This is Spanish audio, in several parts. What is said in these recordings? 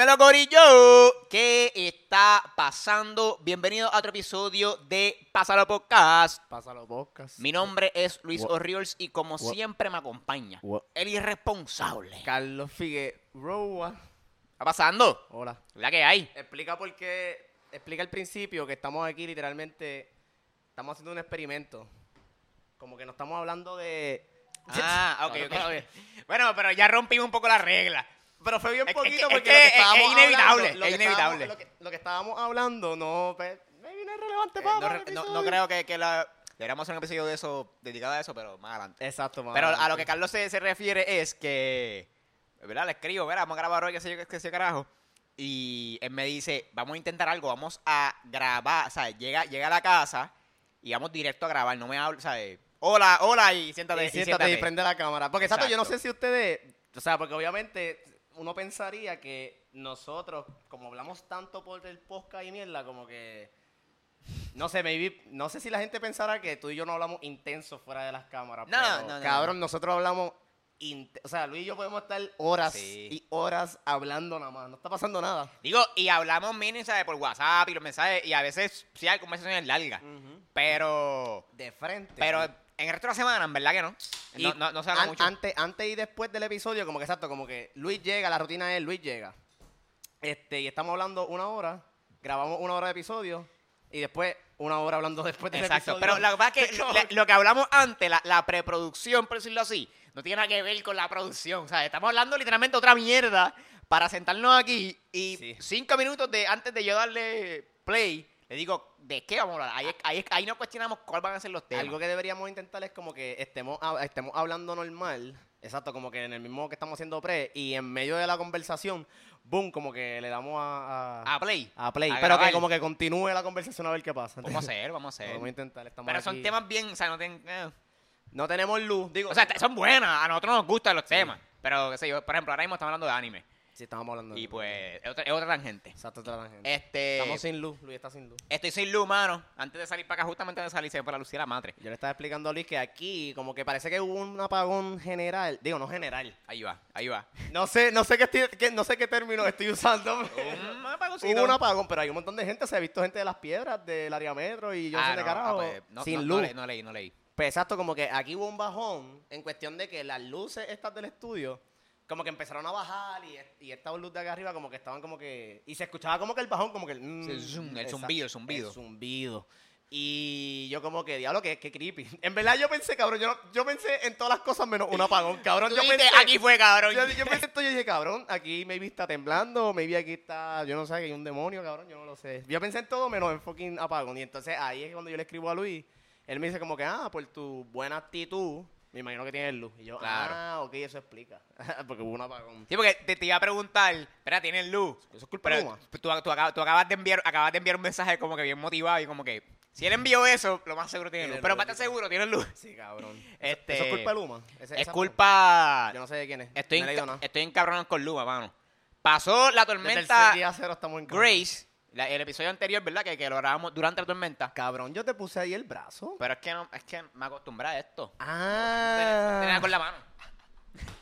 Dímelo, Corillo. ¿Qué está pasando? Bienvenido a otro episodio de Pásalo Podcast. Pásalo podcast. Mi nombre es Luis What? Orriols y como What? siempre me acompaña What? el irresponsable. Carlos Figueroa. ¿Está pasando? Hola. ¿La que hay? Explica por qué. Explica al principio que estamos aquí literalmente. Estamos haciendo un experimento. Como que no estamos hablando de. Ah, ok, ok. Bueno, pero ya rompimos un poco la regla. Pero fue bien poquito es que- porque es lo que estábamos es inevitable, hablando- lo es que estábamos- inevitable. Lo que, lo que estábamos hablando no. pues, maybe no es relevante Eh, para no, re- no- creo que, que la... Deberíamos hacer un episodio de eso, dedicado a eso, pero más adelante. Exacto, más Pero a lo que Carlos se, se refiere es que, ¿verdad? Le escribo, ¿verdad? Vamos a grabar hoy, qué sé yo, qué sé carajo. Y él me dice, vamos a intentar algo, vamos a grabar, o sea, llega, llega a la casa y vamos directo a grabar, no me hablo, ¿sabes? Hola, hola, y siéntate, Y y siéntate siéntate. y prende la cámara. Porque, exacto, yo no sé si ustedes. O sea, porque obviamente uno pensaría que nosotros, como hablamos tanto por el podcast y mierda, como que. No sé, maybe. No sé si la gente pensará que tú y yo no hablamos intenso fuera de las cámaras. No, pero, no, no, Cabrón, nosotros hablamos. O sea, Luis y yo podemos estar horas Sí. y horas hablando nada más. No está pasando nada. Digo, y hablamos mini, ¿sabes? Por WhatsApp y los mensajes, y a veces sí hay conversaciones largas, pero... De frente. Pero en el resto de la semana, en verdad que no. Y No, no, no se habla an- mucho. Antes, antes y después del episodio, como que exacto, como que Luis llega, la rutina es Luis llega. Este, y estamos hablando una hora, grabamos una hora de episodio, y después una hora hablando después del Exacto, episodio. pero la verdad es que lo, lo que hablamos antes, la, la preproducción, por decirlo así, no tiene nada que ver con la producción. O sea, estamos hablando literalmente otra mierda para sentarnos aquí y Sí. cinco minutos de antes de yo darle play, le digo, ¿de qué vamos a hablar? Ahí, es- ahí, no cuestionamos cuáles van a ser los temas. Algo que deberíamos intentar es como que estemos, estemos hablando normal, exacto, como que en el mismo que estamos haciendo pre, y en medio de la conversación, boom, como que le damos a, a, A play. a play, a pero que como que continúe la conversación a ver qué pasa. Vamos a hacer, vamos a hacer. Vamos a intentar, estamos Pero son temas bien, o sea, no tienen... eh. No tenemos luz, digo. O sea, son buenas, a nosotros nos gustan los temas. Pero, qué sé yo, por ejemplo, ahora mismo estamos hablando de anime. Sí, estamos hablando de Y pues, es otra, es otra tangente. Exacto, otra tangente. Este... Estamos sin luz, Luis está sin luz. Estoy sin luz, mano. Antes de salir para acá, justamente antes de salir, se fue para y la madre. Yo le estaba explicando a Luis que aquí, como que parece que hubo un apagón general. Digo, no general. Ahí va, ahí va. No sé, no sé qué, estoy- qué- no sé qué término estoy usando. Un apagoncito. hubo un apagón, pero hay un montón de gente. Se ha visto gente de las piedras, del área metro y yo Ah, sé de no, carajo. ah, pues, no, sin no, luz. No, leí, no leí, no leí. Pues exacto, como que aquí hubo un bajón en cuestión de que las luces estas del estudio, como que empezaron a bajar y, y esta luz de acá arriba como que estaban como que... Y se escuchaba como que el bajón, como que el... mm, zoom, el zumbido, el zumbido. El zumbido. Y yo como que, diablo, que, que creepy. En verdad yo pensé, cabrón, yo, yo pensé en todas las cosas menos un apagón, cabrón. Yo pensé, aquí fue, cabrón. yo, yo pensé esto, yo dije, cabrón, aquí maybe está temblando, maybe aquí está, yo no sé, que hay un demonio, cabrón, yo no lo sé. Yo pensé en todo menos en fucking apagón. Y entonces ahí es cuando yo le escribo a Luis, él me dice como que, ah, por tu buena actitud, me imagino que tienes luz. Y yo, Claro. ah, ok, eso explica. Porque hubo un apagón. Sí, porque te, te iba a preguntar, espera, ¿tienes luz? Eso es culpa de Luma. tú, tú acabas, tú acabas de enviar, acabas de enviar un mensaje como que bien motivado y como que, si él envió eso, lo más seguro tiene Tiene luz. Pero para estar seguro, tienes luz. Sí, cabrón. Eso- Este, Eso, es culpa de Luma. Ese- Es esa- culpa... Yo no sé de quién es. Estoy, no nada. estoy encabronado con Luma, mano. Pasó la Desde el tormenta día cero estamos en Grace, la- el episodio anterior, ¿verdad? Que, que lo grabamos durante la tormenta. Cabrón, yo te puse ahí el brazo. Pero es que no, es que me acostumbré a esto. Ah. Tenía con la mano.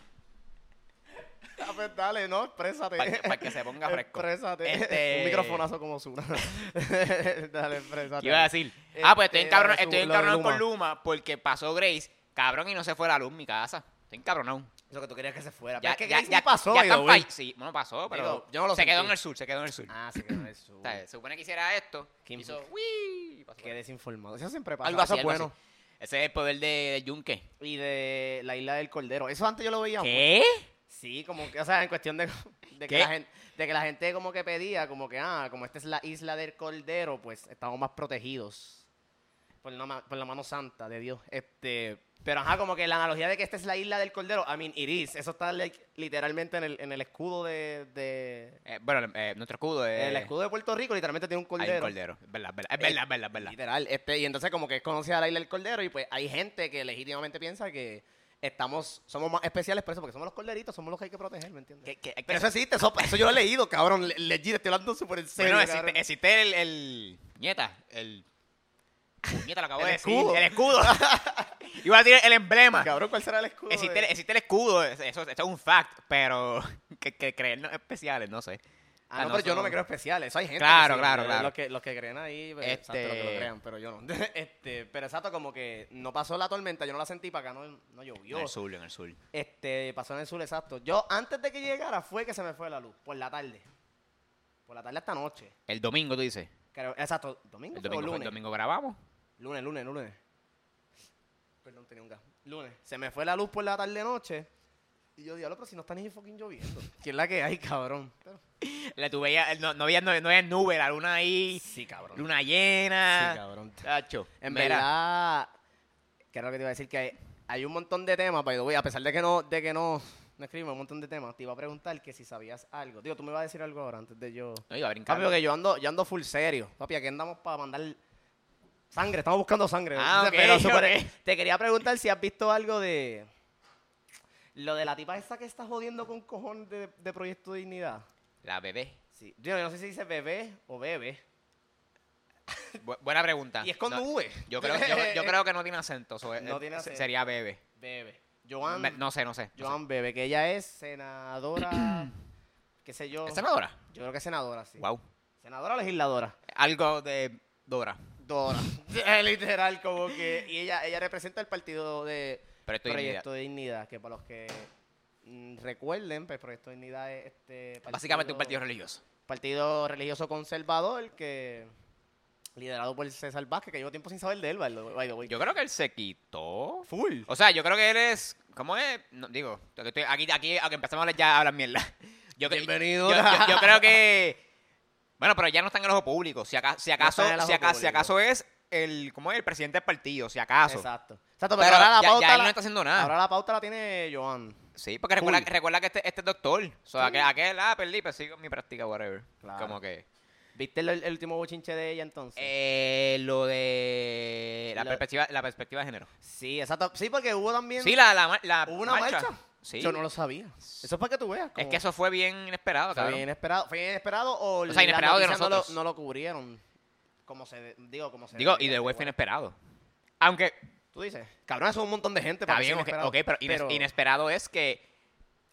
Ah, pues dale, no, exprésate. Para que- para que se ponga fresco. Exprésate. Este- Un microfonazo como Zuna. dale, exprésate. ¿Qué iba a decir? Ah, pues estoy Este, encabronado, lo de estoy su- lo de encabronado con Luma. Luma porque pasó Grace, cabrón, y no se fue la luz en mi casa. Estoy encabronado. Eso que tú querías que se fuera. Ya, Pero es que ya, Grace ya, pasó, ya fight- Sí, bueno, pasó, pero Digo, yo no lo se quedó en el sur, se quedó en el sur. Ah, sí que no es su... O sea, se supone que hiciera esto, Qué hizo. Qué desinformado. Eso siempre pasa. Algo así, algo bueno. así. Ese es el poder de, de Yunque. Y de la isla del Cordero. Eso antes yo lo veía. ¿Qué? Sí, como que, o sea, en cuestión de, de, que la gente, de que la gente como que pedía, como que, ah, como esta es la isla del Cordero, pues estamos más protegidos por la, por la mano santa de Dios. Este, pero ajá, como que la analogía de que esta es la isla del Cordero, I mean, it is. Eso está like, literalmente en el, en el escudo de, de- Eh, bueno, eh, nuestro escudo es... el escudo de Puerto Rico, literalmente tiene un Hay cordero. un cordero. Es verdad, verdad, es verdad, es verdad. Literal, este, y entonces como que es conocida la isla del Cordero y pues hay gente que legítimamente piensa que estamos, somos más especiales por eso, porque somos los corderitos, somos los que hay que proteger, ¿me entiendes? Que- que- que- Pero eso existe, eso, eso yo lo he leído, cabrón. Le- Legit, estoy hablando súper en serio. Bueno, existe, existe el, el... Nieta, el... Nieta, lo acabo El de escudo. decir. El escudo. Iba a decir el emblema. Cabrón, ¿cuál será el escudo? Existe, el- existe el escudo, eso, eso es un fact, pero que, que creernos especiales, no sé. Ah, Ah, no, pero yo no me creo especial. Eso hay gente. Claro, que sí, claro, eh, claro. Los que, los que creen ahí, pues, exacto, los que Este- lo crean, pero yo no. este, pero exacto, como que no pasó la tormenta, yo no la sentí para acá, no, no llovió. En el sur, en el sur. Este, pasó en el sur, exacto. Yo, antes de que llegara, fue que se me fue la luz, por la tarde. Por la tarde hasta noche. El domingo, tú dices. Creo, exacto, ¿domingo El o fue- domingo grabamos. Lunes, lunes, lunes. Perdón, tenía un gas. Lunes. Se me fue la luz por la tarde noche. Y yo, diablo, pero si no está ni fucking lloviendo. ¿Quién es la que hay, cabrón? Pero- Le tuve ya- no, no había, no, no había nube, la luna ahí, sí, cabrón. luna Sí, llena. cabrón. Chacho. En verdad, que era lo que te iba a decir, que hay, hay un montón de temas, way, a pesar de que no, de que no, no escribimos un montón de temas, te iba a preguntar que si sabías algo. Digo, tú me vas a decir algo ahora antes de yo. No iba a brincar. Papi, porque yo ando, yo ando full serio. Papi, aquí andamos para mandar sangre, estamos buscando sangre. Ah, Pero te quería preguntar si has visto algo de lo de la tipa esta que está jodiendo con cojones de, de Proyecto Dignidad. La bebé. Sí. Yo no sé si dice bebé o bebe. Bu- buena pregunta. Y es con No, V. yo, creo, yo, yo creo que no tiene acento. so, No eh, tiene acento. Sería bebé. Bebe. Joan, No sé, no sé. no sé. Joan Bebe, que ella es senadora, qué sé yo. ¿Es senadora? Yo creo que es senadora, sí. Wow. Senadora o legisladora. Algo de Dora. Dora. Literal, como que. Y ella, ella representa el partido de Proyecto de Proyecto de Dignidad, que para los que mm, recuerden, pues Proyecto de Dignidad es este. Básicamente un partido religioso. partido religioso conservador que. Liderado por César Vázquez, que llevo tiempo sin saber de él, by the way. Yo creo que él se quitó. Full. O sea, yo creo que él es. ¿Cómo es? No, digo, estoy- aquí, aquí, aunque empezamos a hablar ya a hablar mierda. Yo, Bienvenido. Yo, yo- yo creo que. Bueno, pero ya no está en el ojo público. Si acaso, si acaso, si acaso, si público. acaso es el. ¿Cómo es? El presidente del partido, si acaso. Exacto. Exacto, pero, Pero ahora la ya, pauta. ya él la- no está haciendo nada. Ahora la pauta la tiene Joan. Sí, porque recuerda, recuerda que este, este es doctor. O sea, aquel, aquel, ah, perdí, pues sigo mi práctica, whatever. Claro. Como que. ¿Viste el, el último bochinche de ella entonces? Eh, lo de. La, Lo- perspectiva, la perspectiva de género. sí, exacto. Sí, porque hubo también. Sí, la, la, la ¿Hubo una marcha? Sí. Yo no lo sabía. Eso es para que tú veas. Es que eso fue bien inesperado, fue cabrón. bien inesperado. ¿Fue inesperado o, sea, inesperado de las noticias nosotros. No lo, no lo cubrieron. Como se. Digo, como se. Digo, y de pero fue inesperado. Aunque, Tú dices. Cabrón, eso es un montón de gente. está para que sea bien, ok, inesperado. ok, pero, ines- inesperado es que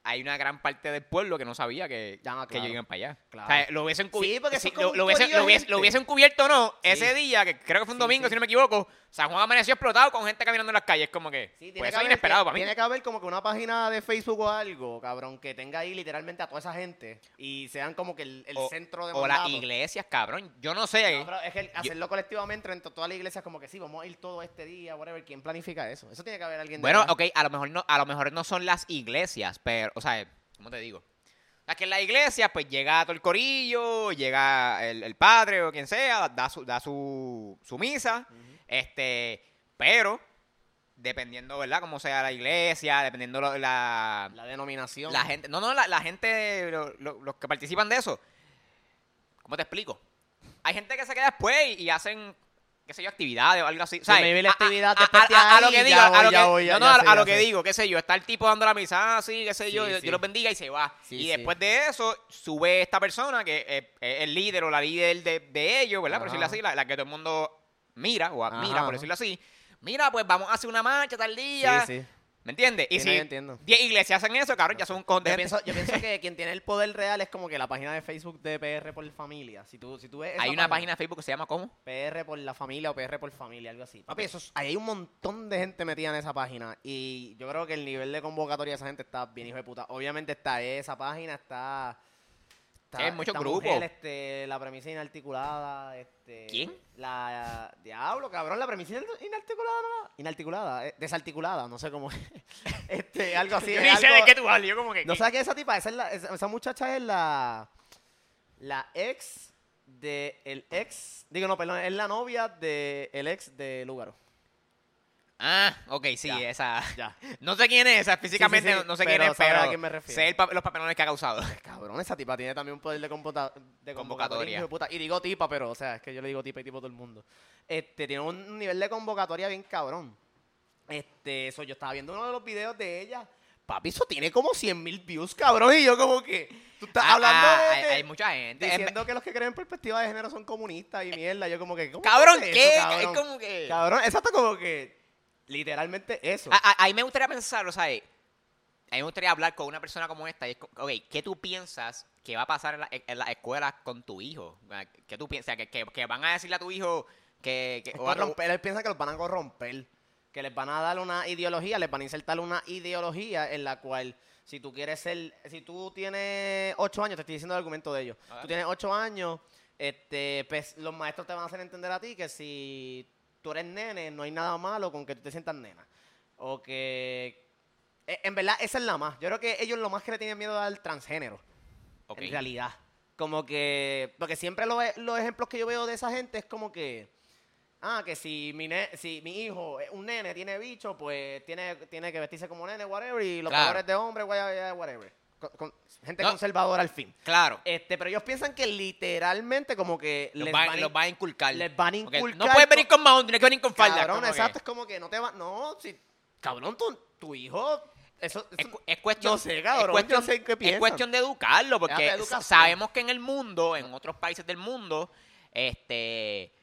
hay una gran parte del pueblo que no sabía que, Ya, que claro. ellos iban para allá. Claro. O sea, lo hubiesen Sí, cubierto. es como lo, lo hubiesen, lo, de hubiesen, gente. lo hubiesen cubierto o no, Sí. ese día, que creo que fue un Sí, domingo, sí. si no me equivoco, San Juan amaneció explotado con gente caminando en las calles, como que. Sí, tiene pues que eso es inesperado para mí. Tiene que haber como que una página de Facebook o algo, cabrón, que tenga ahí literalmente a toda esa gente y sean como que el, el O- centro de O las iglesias, cabrón. Yo no sé. No, pero es que hacerlo colectivamente entre todas las iglesias como que sí, vamos a ir todo este día, whatever. ¿Quién planifica eso? Eso tiene que haber alguien de Bueno, verdad. ok, a lo mejor no, a lo mejor no son las iglesias, pero, o sea, ¿cómo te digo? Sea, que en la iglesia, pues llega todo el corillo, llega el, el padre o quien sea, da su, da su, su misa, este, pero dependiendo, ¿verdad? Cómo sea la iglesia, dependiendo la, La denominación. la gente, no, no, la, la gente, lo- lo- los que participan de eso, ¿cómo te explico? Hay gente que se queda después y, y hacen, qué sé yo, actividades o algo así. Sí, ¿sabes? maybe la A- a- actividad a, lo que digo, a lo que, digo, qué sé yo, está el tipo dando la misa, así, qué sé yo, Sí, Dios sí. los bendiga y se va. Sí, y sí. después de eso, sube esta persona que es, es el líder o la líder de, de ellos, ¿verdad? Por decirlo así, la, la que todo el mundo mira o admira, Ajá. por decirlo así. Mira, pues vamos a hacer una marcha tal día. Sí, sí. ¿Me entiendes? Y Sí, no, si yo entiendo. 10 iglesias hacen eso, cabrón, ya son un cojón de Yo gente. pienso, yo pienso que quien tiene el poder real es como que la página de Facebook de PR por familia. Si tú, si tú ves esa Hay una página de Facebook que se llama ¿cómo? PR por la familia o PR por familia, algo así. Papi, eso es- ahí hay un montón de gente metida en esa página y yo creo que el nivel de convocatoria de esa gente está bien hijo de puta. Obviamente está esa página, está... está hay muchos esta grupos. mujer, este, la premisa inarticulada, este... ¿Quién? La... Diablo, cabrón, la premisa inarticulada, no Inarticulada, eh, desarticulada, no sé cómo es. este, algo así. Yo ni sé de qué tú hablas, yo como que... ¿No sabes qué es esa tipa? Esa, es la- esa, esa muchacha es la. La ex de. El ex. Digo, no, perdón, es la novia de el ex de Lugaro. Ah, ok, sí, Ya. esa... Ya. No sé quién es, esa, físicamente sí, sí, no sé quién es, pero a quién me refiero. sé el pa- los papelones que ha causado. Cabrón, esa tipa tiene también un poder de, Convocatoria. de puta. Y digo tipa, pero, o sea, es que yo le digo tipa y tipo todo el mundo. Este, tiene un nivel de convocatoria bien cabrón. Este, eso, yo estaba viendo uno de los videos de ella. Papi, eso tiene como 100 mil views, cabrón. Y yo como que, tú estás Ah, hablando ah, de... hay, mucha gente. En- Diciendo que los que creen en perspectiva de género son comunistas y mierda. Yo como que, ¿cómo Cabrón, es eso, ¿qué? cabrón? Es como que... Cabrón, exacto como que literalmente eso. A, a- ahí me gustaría pensar, o sea, a mí me gustaría hablar con una persona como esta y es, ok, ¿qué tú piensas ¿qué va a pasar en la, en la escuela con tu hijo? ¿Qué tú piensas? ¿Que, que, que van a decirle a tu hijo que... que o a- corromper, él piensa que los van a corromper. Que les van a dar una ideología, les van a insertar una ideología en la cual, si tú quieres ser, si tú tienes ocho años, te estoy diciendo el argumento de ellos. A ver. Tú tienes ocho años, este, pues, los maestros te van a hacer entender a ti que si tú eres nene, no hay nada malo con que tú te sientas nena. O que, eh, en verdad, esa es la más. Yo creo que ellos lo más que le tienen miedo al transgénero en realidad. Como que, porque siempre lo- los ejemplos que yo veo de esa gente es como que, ah, que si mi, ne- si mi hijo es un nene, tiene bicho, pues tiene, tiene que vestirse como nene, whatever, y los Claro. colores de hombre, whatever. Con- con- gente No. conservadora al fin. Claro. Este, pero ellos piensan que literalmente como que Los les va, van a los va a inculcar. les van a inculcar No puedes venir co- con mahón, tienes que venir con falda. Cabrón, como que- exacto, es como que no te va, no, si, cabrón, tu, tu hijo, eso, Es, eso- cu- es cuestión, no sé, cabrón, es cuestión, yo sé qué es piensan. cuestión de educarlo, porque sabemos que en el mundo, en otros países del mundo, este,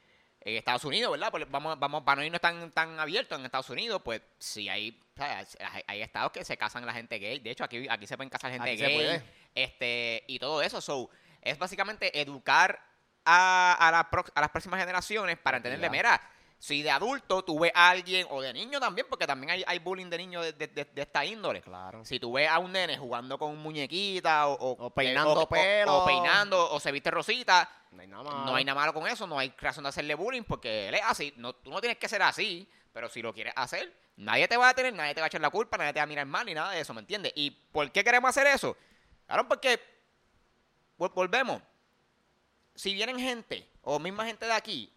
en Estados Unidos, ¿verdad? Pues vamos, vamos, para no irnos tan, tan abiertos en Estados Unidos, pues sí hay, hay, hay estados que se casan la gente gay. De hecho, aquí, aquí se pueden casar gente Aquí se gay, puede. este, y todo eso. So, es básicamente educar a, a, la a las próximas generaciones para entenderle, Ya. mira, si de adulto tú ves a alguien, o de niño también, porque también hay, hay bullying de niños de, de- de- de esta índole. Claro. Si tú ves a un nene jugando con muñequita o, o, O peinando o- pelo. o peinando o se viste rosita, No hay nada malo. no hay nada malo con eso, no hay razón de hacerle bullying porque él es así. No, tú no tienes que ser así, pero si lo quieres hacer, nadie te va a tener, nadie te va a echar la culpa, nadie te va a mirar mal ni nada de eso, ¿me entiendes? ¿Y por qué queremos hacer eso? Claro, porque vol- volvemos. Si vienen gente, o misma gente de aquí,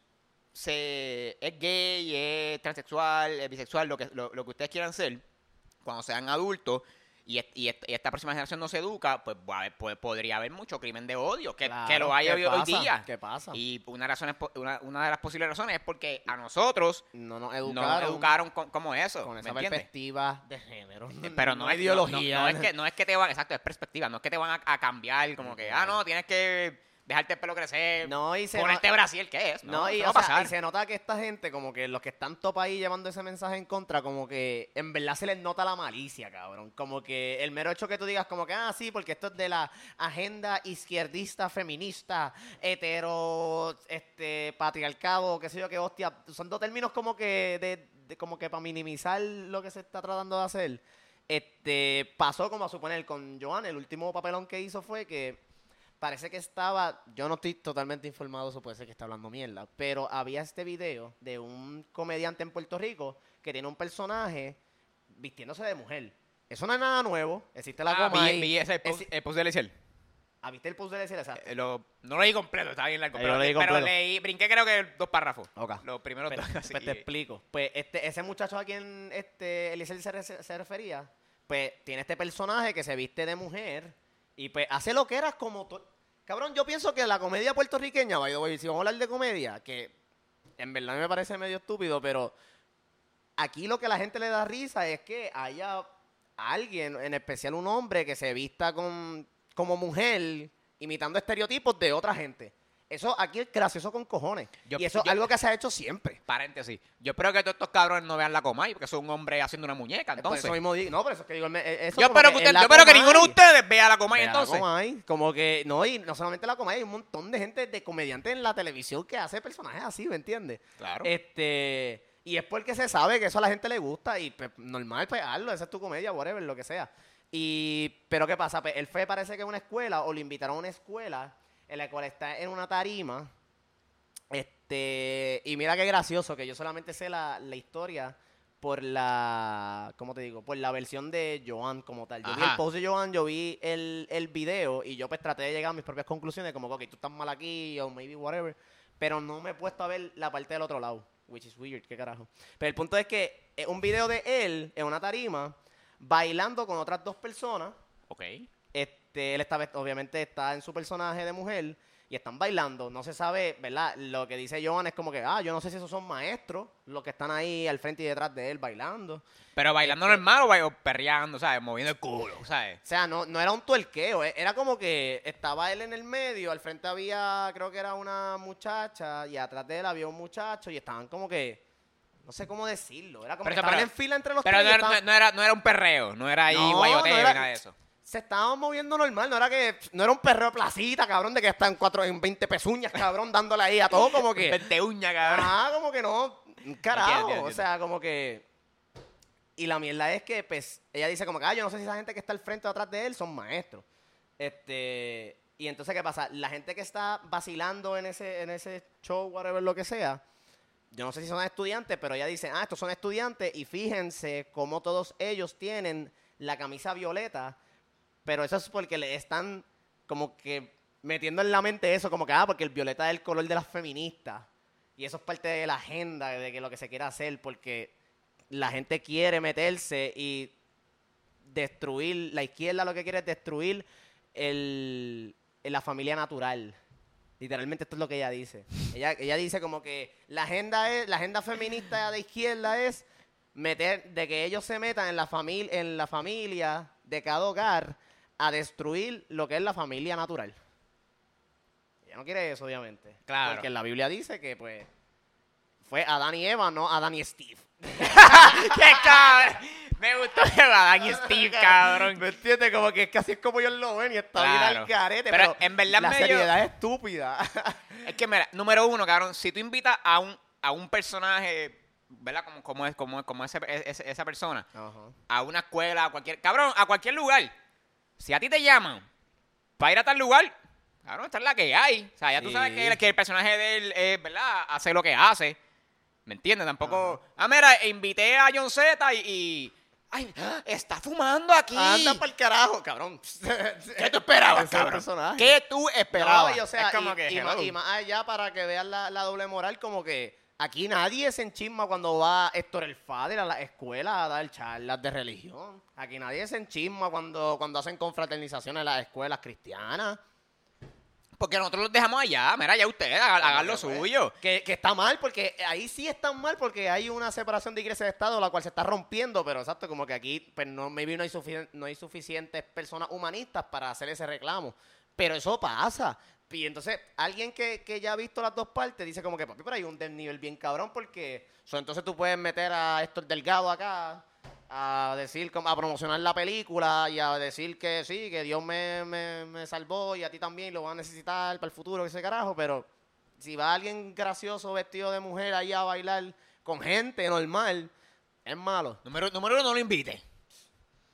se es gay, es transexual, es bisexual, lo que, lo, lo que ustedes quieran ser, cuando sean adultos y, y est- y esta próxima generación no se educa, pues, pues, podría haber mucho crimen de odio, que, Claro, que lo hay ¿qué hoy, pasa? día. ¿Qué pasa? Y una, razón es una, una de las posibles razones es porque a nosotros no nos no educaron, nos educaron con- como eso. con ¿me esa perspectiva de género. Pero no, es ideología. No, no es que, no es que te van, exacto, es perspectiva. No es que te van a, a cambiar, como que, ah, no, tienes que dejarte el pelo crecer, No, y se ponerte no- Brasil, ¿qué es? No, No, y, o va sea, y se nota que esta gente, como que los que están top ahí llevando ese mensaje en contra, como que en verdad se les nota la malicia, cabrón. Como que el mero hecho que tú digas, como que, ah, sí, porque esto es de la agenda izquierdista, feminista, hetero, este, patriarcado, qué sé yo, qué hostia. Son dos términos como que, de, de- como que para minimizar lo que se está tratando de hacer. Este, pasó como a suponer con Joan, el último papelón que hizo fue que parece que estaba, yo no estoy totalmente informado, eso puede ser que está hablando mierda, pero había este video de un comediante en Puerto Rico que tiene un personaje vistiéndose de mujer. Eso no es nada nuevo, existe la Ah, coma vi, ahí. vi ese post, Exi- el post de Eliezer. ¿Ah, viste el post de? Exacto. Eh, lo- no lo leí completo, estaba bien largo. Eh, Pero, leí pero completo. leí, brinqué creo que dos párrafos. Ok. Los primeros Pues, dos. así. pues te explico. Pues este, ese muchacho a quien este, Eliezer se, se refería, pues tiene este personaje que se viste de mujer y pues hace lo que eras como... Cabrón, yo pienso que la comedia puertorriqueña, by si vamos a hablar de comedia, que en verdad me parece medio estúpido, pero aquí lo que la gente le da risa es que haya alguien, en especial un hombre, que se vista con, como mujer, imitando estereotipos de otra gente. Eso aquí es gracioso con cojones. Yo- y eso es algo que se ha hecho siempre. Paréntesis. Yo espero que todos estos cabrones no vean la Comay, porque son un hombre haciendo una muñeca, Por entonces. eso mismo digo- no, pero eso es que digo, eh, eso Yo espero que, usted- yo espero que ninguno de ustedes vea la Comay, vea la entonces. Comay, como que, no, y no solamente la Comay, hay un montón de gente, de comediantes en la televisión que hace personajes así, ¿me entiendes? Claro. Este, y es porque se sabe que eso a la gente le gusta y pues, normal, pues hazlo, esa es tu comedia, whatever, lo que sea. Y, pero ¿qué pasa? Pues, él fue, parece que a una escuela, o lo invitaron a una escuela, en la cual está en una tarima, este, y mira qué gracioso, que yo solamente sé la, la historia por la, ¿cómo te digo? Por la versión de Joan como tal. Yo vi el post de Joan, yo vi el, el video y yo pues traté de llegar a mis propias conclusiones, como que ok, tú estás mal aquí o maybe whatever, pero no me he puesto a ver la parte del otro lado, which is weird, qué carajo. Pero el punto es que es un video de él en una tarima bailando con otras dos personas Ok. este, él esta vez, obviamente, está en su personaje de mujer y están bailando. No se sabe, ¿verdad? Lo que dice Joan es como que, ah, yo no sé si esos son maestros, los que están ahí al frente y detrás de él bailando. Pero bailando Este- normal o bail- o perreando, ¿sabes? Moviendo el culo, ¿sabes? O sea, no, no era un tuerqueo, eh, era como que estaba él en el medio, al frente había, creo que era una muchacha, y atrás de él había un muchacho, y estaban como que, no sé cómo decirlo, era como Pero que estaban pero- en fila entre los Pero tres. no y era, estaban- no, no era, no era un perreo, no era ahí No, guayoteo no ni era- nada de eso. Se estaban moviendo normal, no era que no era un perro de placita, cabrón, de que están cuatro en 20 pezuñas, cabrón, dándole ahí a todo como que Vente uña, cabrón. Ah, como que no, carajo, Entiendo, entiendo, o sea, como que y la mierda es que pues ella dice como que, ah, yo no sé si esa gente que está al frente o atrás de él son maestros. Este, y entonces qué pasa? La gente que está vacilando en ese en ese show whatever lo que sea, yo no sé si son estudiantes, pero ella dice, ah, estos son estudiantes y fíjense cómo todos ellos tienen la camisa violeta, pero eso es porque le están como que metiendo en la mente eso, como que, ah, porque el violeta es el color de las feministas. Y eso es parte de la agenda de que lo que se quiere hacer, porque la gente quiere meterse y destruir, la izquierda lo que quiere es destruir el, la familia natural. Literalmente esto es lo que ella dice. Ella, ella dice como que la agenda es, la agenda feminista de izquierda es meter, de que ellos se metan en la familia, en la familia de cada hogar a destruir lo que es la familia natural. Ella no quiere eso, obviamente. Claro. Porque en la Biblia dice que pues fue Adán y Eva, no Adán y Steve. ¡Qué cabrón! Me gustó que Adán y Steve, cabrón. ¿Me entiendes? Como que es que así es como ellos lo ven y está bien al carete. Pero Pero, en verdad la medio- seriedad es estúpida. Es que, mira, número uno, cabrón, si tú invitas a un, a un personaje, ¿verdad? Como, como es, como, como ese- ese- esa persona, a una escuela, a cualquier, cabrón, a cualquier lugar. Si a ti te llaman para ir a tal lugar, cabrón, esta es la que hay. O sea, ya tú Sí. sabes que, el- que el personaje de él, es, ¿verdad? Hace lo que hace. ¿Me entiendes? Tampoco. Ah, mira, invité a John Z y. y- ¡Ay! ¡ah! ¡Está fumando aquí! Anda para el carajo, cabrón. ¿Qué tú esperabas, Ese cabrón? personaje. ¿Qué tú esperabas? No, y, o sea, es como y, que, y más, hello. y más allá para que vean la, la doble moral, como que aquí nadie se enchisma cuando va Héctor el Fader a la escuela a dar charlas de religión. Aquí nadie se enchisma cuando, cuando hacen confraternizaciones en las escuelas cristianas. Porque nosotros los dejamos allá. Mira, ya ustedes hagan, hagan lo suyo. Que, que está mal, porque ahí sí está mal, porque hay una separación de iglesia y de Estado, la cual se está rompiendo, pero exacto, como que aquí, pues no, maybe no hay, no hay suficientes personas humanistas para hacer ese reclamo. Pero eso pasa. Y entonces, alguien que, que ya ha visto las dos partes dice como que, papi, pero hay un desnivel bien cabrón, porque so, entonces tú puedes meter a Héctor Delgado acá a decir, a promocionar la película y a decir que sí, que Dios me, me, me salvó y a ti también lo van a necesitar para el futuro, que ese carajo, pero si va alguien gracioso vestido de mujer ahí a bailar con gente normal, es malo. Número, número uno, no lo invite.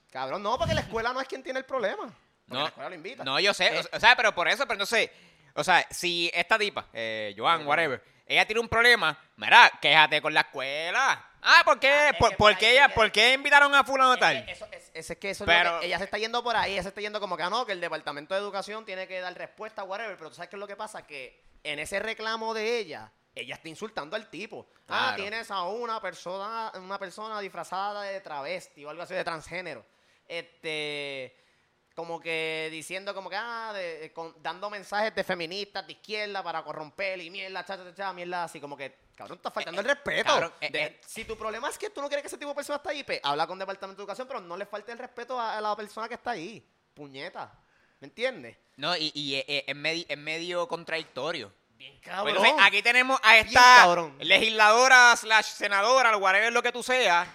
Cabrón, no, porque la escuela no es quien tiene el problema. No, la escuela lo invita. no, yo sé. Eh, o, sea, pero por eso, pero no sé. O sea, si esta tipa, eh, Joan, whatever, ella tiene un problema, mira, quéjate con la escuela. Ah, ¿por qué? Ah, es ¿Por, por qué ella, ¿Por qué invitaron a fulano es tal? que eso, es, es- es que eso es Pero- que- ella se está yendo por ahí, ella se está yendo como que, ah, no, que el departamento de educación tiene que dar respuesta, whatever, pero tú sabes qué es lo que pasa, que en ese reclamo de ella, ella está insultando al tipo. Ah, tienes a una persona, una persona disfrazada de travesti o algo así de transgénero. Este como que diciendo como que ah, de- de- con- dando mensajes de feministas de izquierda para corromper y mierda, cha, cha, cha, mierda así como que cabrón, está faltando el respeto. cabrón, eh, De- eh. si tu problema es que tú no quieres que ese tipo de persona esté ahí, pues, habla con departamento de educación, pero no le falte el respeto a, a la persona que está ahí. Puñeta. ¿Me entiendes? No, y, y eh, eh, es, medi- es medio contradictorio. Bien Pues, cabrón. entonces, aquí tenemos a esta legisladora slash senadora, whatever lo que tú seas,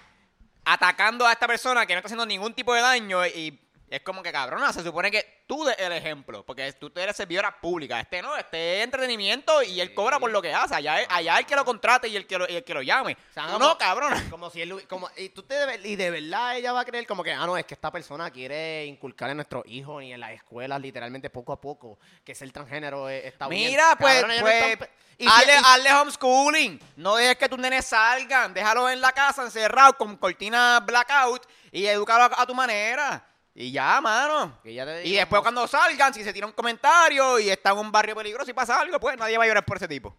atacando a esta persona que no está haciendo ningún tipo de daño y es como que cabrona, se supone que tú des el ejemplo, porque tú eres servidora pública, este no, este es entretenimiento y él cobra por lo que hace, allá es, allá el que lo contrate y el que lo, y el que lo llame. O sea, Tú no, como- cabrona. Como si él, como, y tú te y de verdad ella va a creer como que, ah, no, es que esta persona quiere inculcar en nuestros hijos y en las escuelas literalmente poco a poco que ser transgénero eh, está bien. Mira, pues, Cabrón, ella no pues, está pe- y si- hazle, y- hazle homeschooling. No dejes que tus nenes salgan. Déjalos en la casa encerrados con cortinas blackout y edúcalos a, a tu manera. Y ya, mano. que ya te Y después cuando salgan, si se tira un comentario y está en un barrio peligroso y pasa algo, pues nadie va a llorar por ese tipo.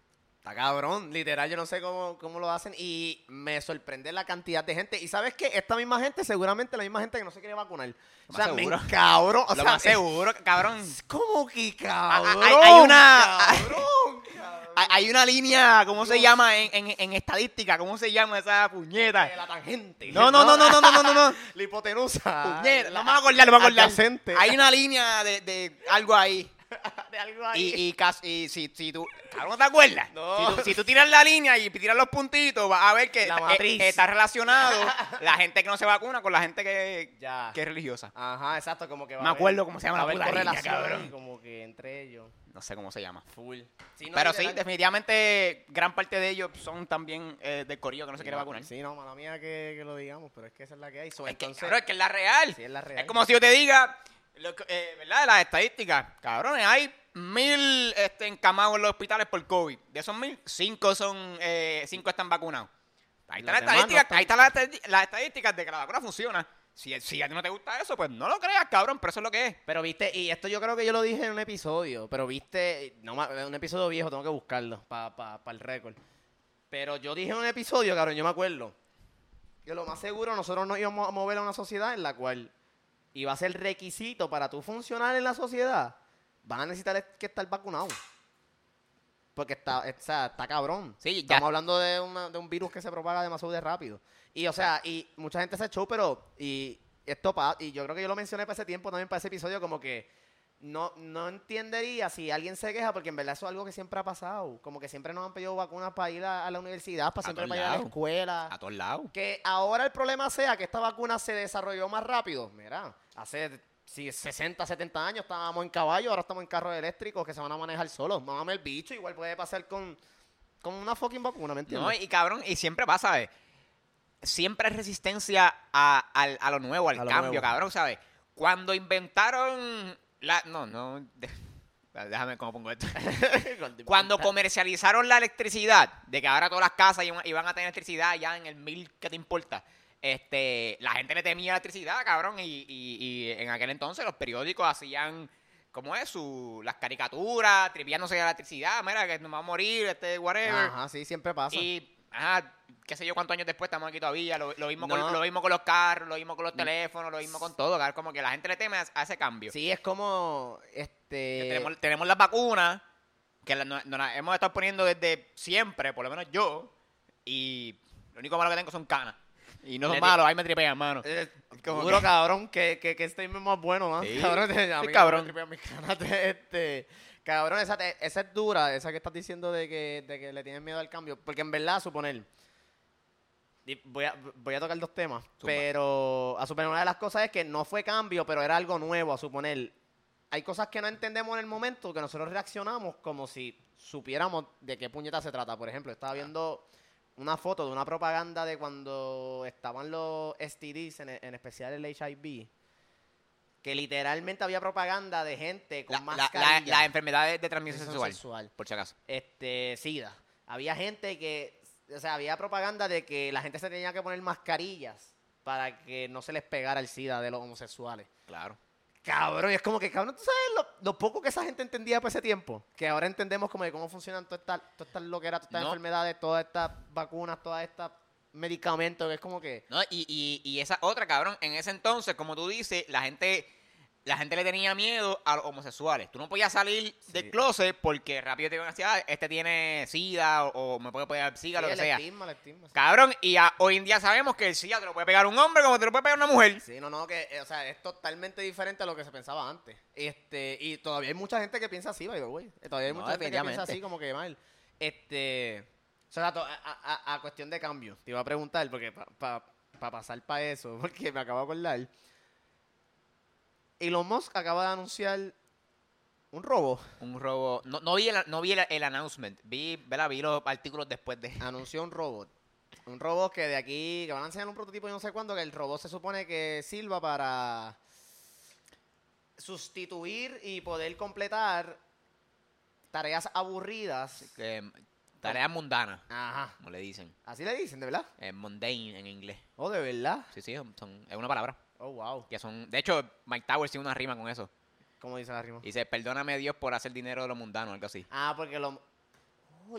Cabrón, literal, yo no sé cómo, cómo lo hacen y me sorprende la cantidad de gente. Y sabes que esta misma gente, seguramente la misma gente que no se quiere vacunar. O sea, me cabrón. O sea, seguro, cabrón. ¿Cómo que cabrón? Hay, una. Cabrón. Hay una línea, ¿cómo se llama en, en, estadística? ¿Cómo se llama esa puñeta? De la tangente. No, no, no, no, no, no, no, no. la hipotenusa. Puñeta. No me voy a acordar, no me a acordar. Hay una línea de, de algo ahí de de algo ahí. Y, y, cas- y si, si tú, ¿no te acuerdas? No. Si, tú, si tú tiras la línea y tiras los puntitos, vas a ver que La eh, matriz. está relacionado la gente que no se vacuna con la gente que, Ya. que es religiosa. Ajá, exacto, como que va Me a acuerdo cómo se llama la puta línea, cabrón. como que entre ellos. No sé cómo se llama. Full. Sí, no, Pero sí, definitivamente gran parte de ellos son también eh, del corillo que no se quiere vacunar. Sí, no, mala mía que, que lo digamos, pero es que esa es la que hay. So, Es que, cabrón, es que es la real. sí, es la real. Es como si yo te diga, lo eh, ¿verdad? Las estadísticas. Cabrones, hay mil este, encamados en los hospitales por COVID. De esos mil, cinco son, eh, cinco están vacunados. Ahí está Los la no estadística, están. ahí está la las estadísticas de que la vacuna funciona. Si, si a ti no te gusta eso, pues no lo creas, cabrón, pero eso es lo que es. Pero viste, y esto yo creo que yo lo dije en un episodio, pero viste, no, un episodio viejo, tengo que buscarlo para pa, pa el récord. Pero yo dije en un episodio, cabrón, yo me acuerdo, que lo más seguro nosotros nos íbamos a mover a una sociedad en la cual iba a ser requisito para tú funcionar en la sociedad, van a necesitar que estar vacunado. Porque está, o sea, está cabrón. Sí, ya. Estamos hablando de, una- de un virus que se propaga demasiado de rápido. Y, o sea, y mucha gente se echó, pero... Y esto pa- y yo creo que yo lo mencioné para ese tiempo también, para ese episodio, como que no, no entendería si alguien se queja, porque en verdad eso es algo que siempre ha pasado. Como que siempre nos han pedido vacunas para ir a, a la universidad, para siempre para ir a la escuela. A todos lados. Que ahora el problema sea que esta vacuna se desarrolló más rápido. Mira, hace si 60, 70 años estábamos en caballo, ahora estamos en carros eléctricos que se van a manejar solos. Mámame el bicho, igual puede pasar con, con una fucking vacuna, ¿me entiendes? No, y cabrón, y siempre pasa, ¿sabes? Siempre hay resistencia a, al- a lo nuevo, al A cambio, nuevo. cabrón, ¿sabes? Cuando inventaron la... No, no... de- déjame cómo pongo esto. Cuando comercializaron la electricidad, de que ahora todas las casas iban, iban a tener electricidad ya en el mil que te importa, este, la gente le temía electricidad, cabrón, y, y- y en aquel entonces los periódicos hacían, ¿cómo es? Su, las caricaturas, triviándose de la electricidad, mira, que nos va a morir, este, whatever. Ajá, sí, siempre pasa. Y, ajá, qué sé yo cuántos años después estamos aquí todavía. Lo, lo mismo, No. con, lo mismo con los carros, lo mismo con los teléfonos, lo mismo con todo. cabrón, Como que la gente le teme a, ese cambio. Sí, es como, este... tenemos, tenemos las vacunas, que la- no- nos las hemos estado poniendo desde siempre, por lo menos yo. Y lo único malo que tengo son canas. Y no son malos, ahí me tripean, mano. Eh, que- cabrón, que, que, que este mismo más bueno, ¿no? Sí. Cabrón, Sí, cabrón. me tripean mis canas este. Cabrón, esa, te- esa es dura, esa que estás diciendo de que, de que le tienes miedo al cambio. Porque en verdad, a suponer. Voy a, voy a tocar dos temas. Zumba. Pero a suponer, una de las cosas es que no fue cambio, pero era algo nuevo. A suponer, hay cosas que no entendemos en el momento que nosotros reaccionamos como si supiéramos de qué puñeta se trata. Por ejemplo, estaba viendo una foto de una propaganda de cuando estaban los STDs, en, en especial el HIV, que literalmente había propaganda de gente con La, la, la, mascarilla. las enfermedades de transmisión sexual, sexual. por si acaso. Este, SIDA. Había gente que, o sea, había propaganda de que la gente se tenía que poner mascarillas para que no se les pegara el SIDA de los homosexuales. Claro. Cabrón, y es como que, cabrón, ¿tú sabes lo, lo poco que esa gente entendía por ese tiempo? Que ahora entendemos como de cómo funcionan todas estas todas estas loqueras, todas estas No. enfermedades, todas estas vacunas, todas estas medicamentos, que es como que... ¿no? Y, y, y esa otra, cabrón, en ese entonces, como tú dices, la gente, la gente le tenía miedo a los homosexuales. Tú no podías salir del closet porque rápido te iban a decir, ah, este tiene sida o, o me puede pegar sida, Sí, lo que el sea. estigma, el estigma, sí. Cabrón, y a- hoy en día sabemos que el sida te lo puede pegar un hombre como te lo puede pegar una mujer. Sí, no, no, que, eh, o sea, es totalmente diferente a lo que se pensaba antes. Este, y todavía hay mucha gente que piensa así, way. Eh, Todavía hay No, mucha gente que piensa así, como que mal. Este, o sea, a, a- a cuestión de cambio, te iba a preguntar, porque para pasar para eso, porque me acabo de acordar. Elon Musk acaba de anunciar un robo. Un robo. No, no vi, el, no vi el, el announcement. Vi, ¿verdad? vi los artículos después de. Anunció un robot. Un robot que de aquí, que van a enseñar un prototipo y no sé cuándo, que el robot se supone que sirva para sustituir y poder completar tareas aburridas. eh, tareas mundanas, Ajá. como le dicen. Así le dicen, ¿de verdad? Eh, mundane en inglés. Oh, ¿de verdad? Sí, sí, son- son- es una palabra. Oh, wow. Que son, de hecho, Mike Towers tiene una rima con eso. ¿Cómo dice la rima? Dice, perdóname Dios por hacer dinero de lo mundano, algo así. Ah, porque lo...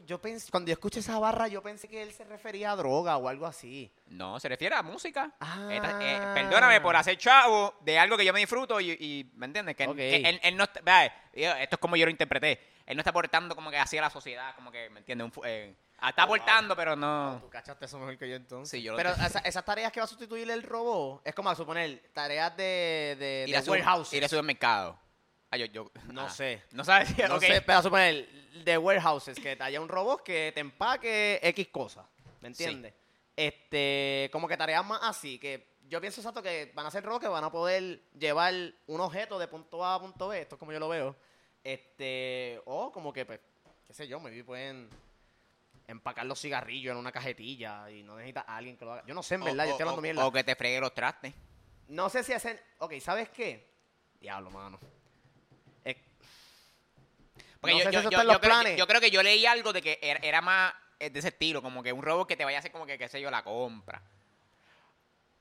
Yo pensé, cuando yo escuché esa barra, yo pensé que él se refería a droga o algo así. No, se refiere a música. Ah. Esta- eh, perdóname por hacer chavo de algo que yo me disfruto y, y, ¿me entiendes? Que, Ok. que él, él no está, vea, yo- esto es como yo lo interpreté. Él no está aportando como que hacia la sociedad, como que, ¿me entiendes? Un fu- eh, ah, está Oh, wow. aportando, pero no. Tú cachaste eso mejor que yo entonces. Sí, yo lo Pero esa- esas tareas que va a sustituir el robot es como a suponer tareas de, de, Ir de a, su- warehouses. ir a supermercado. Ah, yo, yo. No ah. sé. No sabes. No ok. sé, pero suponer, de warehouses, que haya un robot que te empaque X cosas. ¿Me entiendes? Este, como que tareas más así, que yo pienso exacto que van a ser robots que van a poder llevar un objeto de punto A a punto B, esto es como yo lo veo. Este, o como que, pues, qué sé yo, maybe pueden empacar los cigarrillos en una cajetilla y no necesita a alguien que lo haga. Yo no sé, en verdad, yo estoy hablando o, mierda. o que te fregue los trastes. No sé si hacen. Ok, ¿sabes qué? Diablo, mano. Porque No yo, sé si yo- eso yo- está en yo los creo, planes. yo creo que yo leí algo de que era, era más eh, de ese estilo, como que un robot que te vaya a hacer como que, qué sé yo, la compra.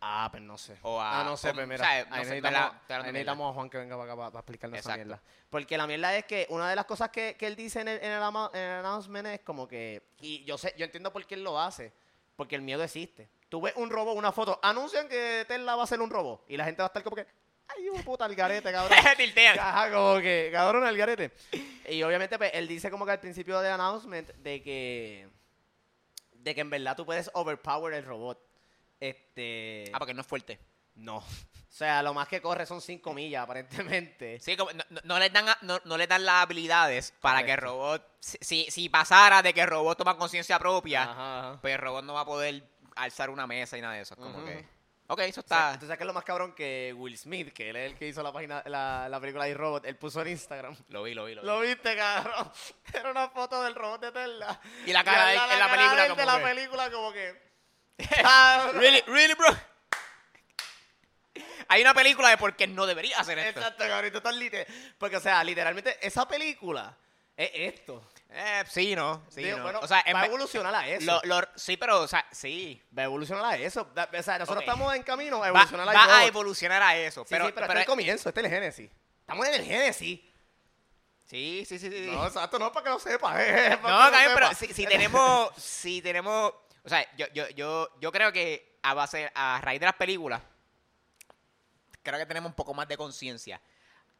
Ah, pues no sé. O a- ah, no sé, o- pues mira. sea, ahí no sé, necesitamos, a Juan que venga para acá para, para explicarnos esa mierda. Porque la mierda es que una de las cosas que, que él dice en el, en, el ama- en el announcement es como que. Y yo sé, yo entiendo por qué él lo hace. Porque el miedo existe. Tú ves un robot, una foto, anuncian que Tesla va a ser un robot. Y la gente va a estar como que. Ay, de puta, el garete, cabrón. Tiltean. Ajá, como que, cabrón, el garete. Y obviamente, pues, él dice como que al principio del announcement de que. De que en verdad tú puedes overpower el robot. Este. Ah, porque no es fuerte. No. O sea, lo más que corre son 5 millas, aparentemente. Sí, como no, no- no le dan a- no, no le dan las habilidades para que el robot, si, si, si pasara de que el robot toma conciencia propia, Ajá, ajá. pues el robot no va a poder alzar una mesa y nada de eso. Es como Ujú. que, ok, eso O sea, está, ¿Tú sabes qué es lo más cabrón? Que Will Smith, que él es el que hizo la página, la, la película de Robot, él puso en Instagram. lo vi, lo vi, lo vi. ¿Lo viste, cabrón? Era una foto del robot de Tesla. Y la cara de él en la película como de la que- película como que... Cabrón. really, really, bro. Hay una película de por qué no debería hacer esto. Exacto, cabrón. tú estás lite- Porque, o sea, literalmente, esa película es esto. Eh, sí, no, sí, Digo, no. bueno, o sea, va a evolucionar a eso. lo- lo- sí, pero, o sea, sí. Va a evolucionar a eso. O sea, nosotros estamos en camino a Va, evolucionar a va a evolucionar a eso. Pero, sí, pero, pero- este es el comienzo, este es el Génesis. Estamos en el Génesis. sí, sí, sí, sí. No, exacto, no, para que lo sepas. eh, No, también, pero si, si tenemos, si tenemos, o sea, yo, yo, yo, yo creo que a base, a raíz de las películas, creo que tenemos un poco más de conciencia.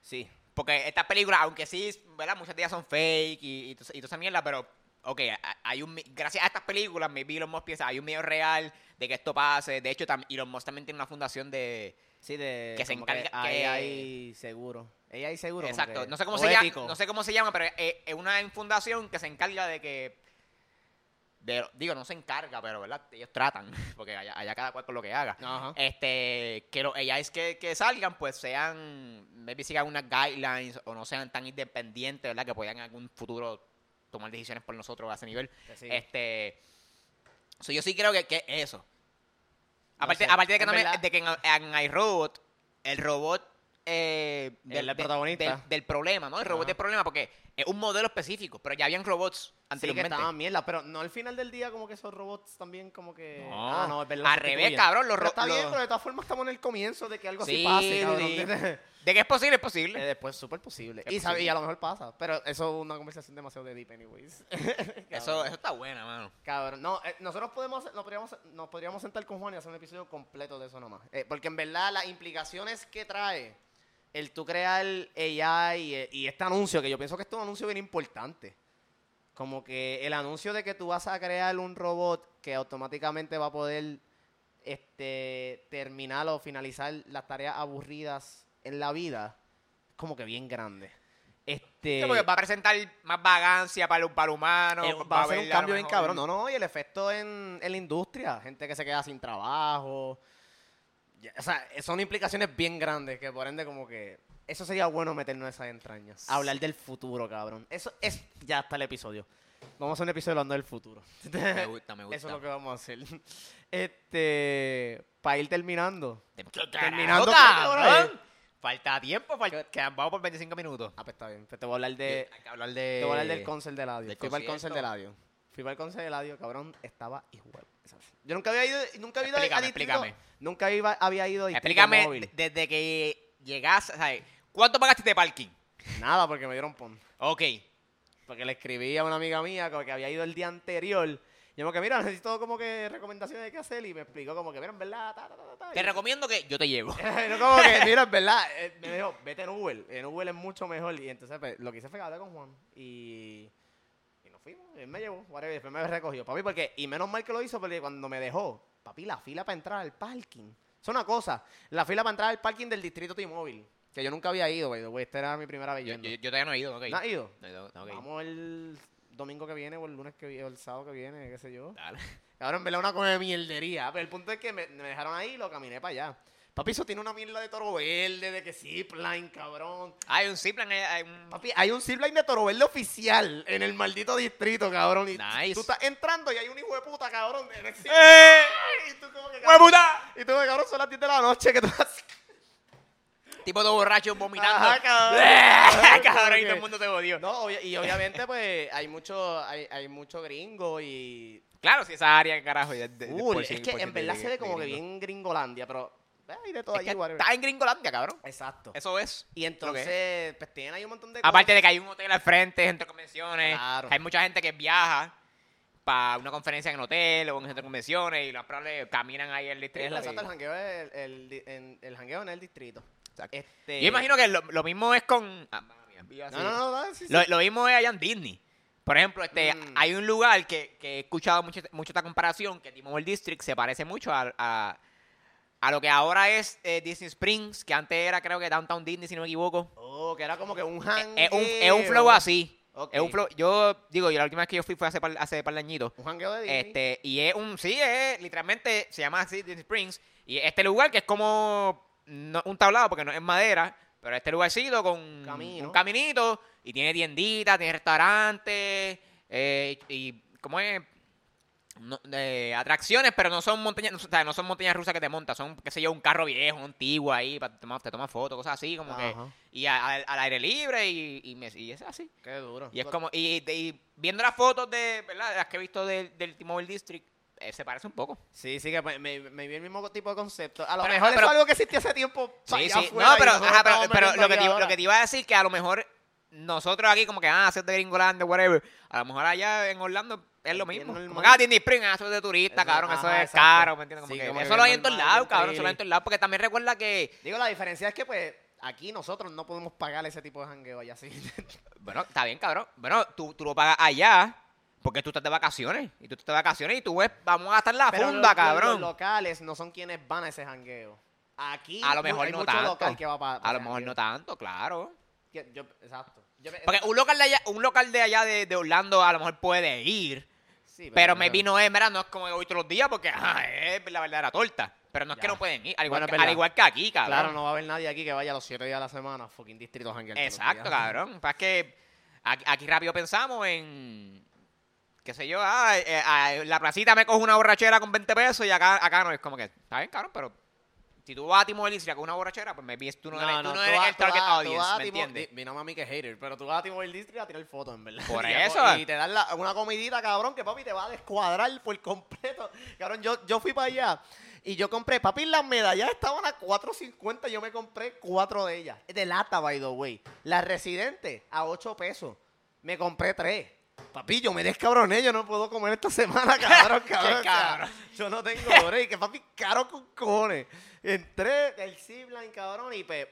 Sí. Porque estas películas, aunque sí, ¿verdad? Muchas de ellas son fake y, y, y toda esa mierda, pero, ok, hay un, gracias a estas películas, maybe Elon Musk piensa, hay un medio real de que esto pase. De hecho, Elon Musk también tiene una fundación de... Sí, de. Que se encarga- que- hay seguro. Ella hay seguro. Exacto, no sé cómo se llama, no sé cómo se llama, pero es, es una fundación que se encarga de que de- digo, no se encarga, pero verdad, ellos tratan, porque allá, allá cada cual con lo que haga. Ajá. Este, que los AIs que, que salgan, pues sean, maybe sigan unas guidelines o no sean tan independientes, ¿verdad? Que puedan en algún futuro tomar decisiones por nosotros a ese nivel. Sí. Este, so, yo sí creo que, que eso. No Aparte, sé, aparte de que, también- verdad- de que en, en iRobot, el robot eh, El protagonista. del, del problema, ¿no? El robot Ajá. del problema, porque es un modelo específico, pero ya habían robots Sí, que anteriormente. estaban mierda, pero no al final del día como que esos robots también como que... No, ah, no, es verdad. al revés, cabrón, los Pero ro- está bien, los- pero de todas formas estamos en el comienzo de que algo así Sí, pase, cabrón. De que es posible, es Eh, posible. después súper posible. Es Y, posible. y a lo mejor pasa, pero eso es una conversación demasiado de deep anyways. Eso, eso está buena, mano. Cabrón, no, eh, nosotros podemos, nos podríamos, nos podríamos sentar con Juan y hacer un episodio completo de eso nomás. Eh, porque en verdad las implicaciones que trae el tú crear AI y, y este anuncio, que yo pienso que es un anuncio bien importante. Como que el anuncio de que tú vas a crear un robot que automáticamente va a poder este, terminar o finalizar las tareas aburridas en la vida, es como que bien grande. Este, Sí, porque va a presentar más vagancia para el, para el humano. eh, va a ser un cambio bien cabrón. No, no, y el efecto en, en la industria. Gente que se queda sin trabajo. O sea, son implicaciones bien grandes que por ende como que... Eso sería bueno meternos en esas entrañas. Hablar del futuro, cabrón. Eso es... Ya está el episodio. Vamos a hacer un episodio hablando del futuro. Me gusta, me gusta. Eso es lo que vamos a hacer. Este... Para ir terminando. Terminando, cabrón. Falta tiempo, falta, que vamos por 25 minutos. Ah, pues está bien. Pues te voy a hablar de... Hay que hablar de... Te voy a hablar del concert de Ladio. Fui para el concert de Ladio. Fui para el concert de Ladio, cabrón. Estaba igual. Yo nunca había ido, nunca había ido a Explícame, distrito- explícame. Nunca iba- había ido a Explícame móvil. desde que llegaste, ¿sabes? ¿Cuánto pagaste de parking? Nada, porque me dieron pon. Ok. Porque le escribí a una amiga mía que había ido el día anterior. Y como que, mira, necesito como que recomendaciones de qué hacer. Y me explicó como que, mira, en verdad, ta, ta, ta, ta. Te recomiendo que yo te llevo. no, como que, mira, en verdad, eh, me dijo, vete en Uber. En Uber es mucho mejor. Y entonces, pues, lo que hice fue con Juan. Y, fuimos. Él me llevó. whatever, después me recogió. Papi, porque, y menos mal que lo hizo, porque cuando me dejó, papi, la fila para entrar al parking. Es una cosa. La fila para entrar al parking del distrito T-Mobile. Que yo nunca había ido, güey. Esta era mi primera vez Yo, yo- yo todavía no he ido. ¿No has ido? No he ido. Vamos el domingo que viene o el lunes que viene o el sábado que viene, qué sé yo. Dale. Cabrón, me la una come mierdería. Pero el punto es que me, me dejaron ahí y lo caminé para allá. Papi, eso tiene una mierda de toro verde, de que zipline, cabrón. Hay un zipline, hay- hay un... Papi, hay un zipline de toro verde oficial en el maldito distrito, cabrón. Y Nice. tú estás entrando y hay un hijo de puta, cabrón. en el ¡Eh! Y tú como que, ¡Hue puta! Y tú, cabrón, son las 10 de la noche que tú vas... Tipo todo borracho vomitando. Ajá, cabrón. cabrón, y Como todo el mundo te odió. No, obvia- y obviamente, pues, hay mucho, hay, hay mucho gringo y... Claro, si esa área, carajo. de- de- de por es que en verdad de- se ve como de que bien gringolandia, pero... eh, Hay de todo Es allí, que whatever. está en Gringolandia, cabrón. Exacto. Eso es. Y entonces, pues, tienen ahí un montón de Aparte cosas. de que hay un hotel al frente, centro de convenciones. Claro. Hay mucha gente que viaja para una conferencia en el hotel o en centro de convenciones y los probable caminan ahí en el Es distrito. la y- exacto, el jangueo, es el, el, el jangueo en el distrito. Exacto. Este... Yo imagino que lo, lo mismo es con. ah, mía, No, no, no, sí, sí. Lo, lo mismo es allá en Disney. Por ejemplo, este, Mm. hay un lugar que, que he escuchado mucho, mucho esta comparación, que T-Mobile District se parece mucho a, a, a lo que ahora es eh, Disney Springs, que antes era creo que Downtown Disney, si no me equivoco. Oh, que era como que un Es, jangueo. es un, es un flow así. Es un flow, yo digo, yo la última vez que yo fui fue hace par, hace par de añitos. Un jangueo de Disney. Este, y es un, sí, es, literalmente se llama así Disney Springs. Y este lugar que es como no, un tablado, porque no es madera, pero este lugarcito con Camino. un caminito y tiene tienditas, tiene restaurantes, eh, y como es no- eh, atracciones, pero no son montañas, no, o sea, no son montañas rusas que te montas, son, qué sé yo, un carro viejo, antiguo ahí, para tomar, te tomas fotos, cosas así, como que, y a- al- al aire libre, y, y, me- y es así. Qué duro. Y es como, y, viendo las fotos de, ¿verdad? Las que he visto del, del T-Mobile District, eh, se parece un poco. Sí, sí, que me, me, me vi el mismo tipo de concepto. A lo Pero- mejor pero- es algo que existía hace tiempo. Sí, sí. No, pero, ajá, pero, pero lo, que te, lo que te iba a decir que a lo mejor nosotros aquí como que, ah, hacer de Gringolandia, whatever, a lo mejor allá en Orlando es lo mismo. Como que, ah, Disney Spring, ah, eso es de turista, Eso- cabrón, eso es exacto. caro, ¿me entiendes? Como Sí, que como que eso lo hay en todos lados, cabrón, eso lo hay en todos lados, porque también recuerda que, Digo, la diferencia es que, pues, aquí nosotros no podemos pagar ese tipo de jangueo allá así. bueno, está bien, cabrón, bueno, tú, tú lo pagas allá porque tú estás de vacaciones, y tú estás de vacaciones y tú ves, vamos a gastar la Pero funda, los- cabrón. Los locales no son quienes van a ese jangueo. Aquí A lo mejor hay no tanto. local que va pa- pa A lo mejor no tanto, claro. Yo- exacto. Yo me- Porque un local de allá, un local de allá de, de Orlando a lo mejor puede ir, Sí, pero me vino es, mira, no es como voy todos los días porque ajá, es la verdadera torta. Pero no es que no pueden ir, al igual, Bueno, que, al igual que aquí, cabrón. Claro, no va a haber nadie aquí que vaya los siete días a la semana a fucking distrito janguear. Exacto, cabrón. Pues es que aquí, aquí rápido pensamos en, qué sé yo, ah, eh, ah, la placita me cojo una borrachera con 20 pesos y acá, acá no es como que, está bien, cabrón, pero si tú vas a Timo Delicia con una borrachera, pues me ves tú no, eres, tú no eres vas- el target vas- tú audience, a ¿me Timo- entiendes? Mi mami que hater, pero tú vas a T-Mobile District a tirar fotos, en verdad. Por Y a- eso. Y te dan la- una comidita, cabrón, que papi te va a descuadrar por completo. Cabrón, yo, yo fui para allá y yo compré, papi, las medallas estaban a 4.50, yo me compré cuatro de ellas. De lata, by the way. Las residentes a 8 pesos. Me compré tres. Papi, yo me descabroné, yo no puedo comer esta semana, cabrón, cabrón. cabrón. yo no tengo break, que papi, caro con cojones. Entré el zipline, cabrón, y pues,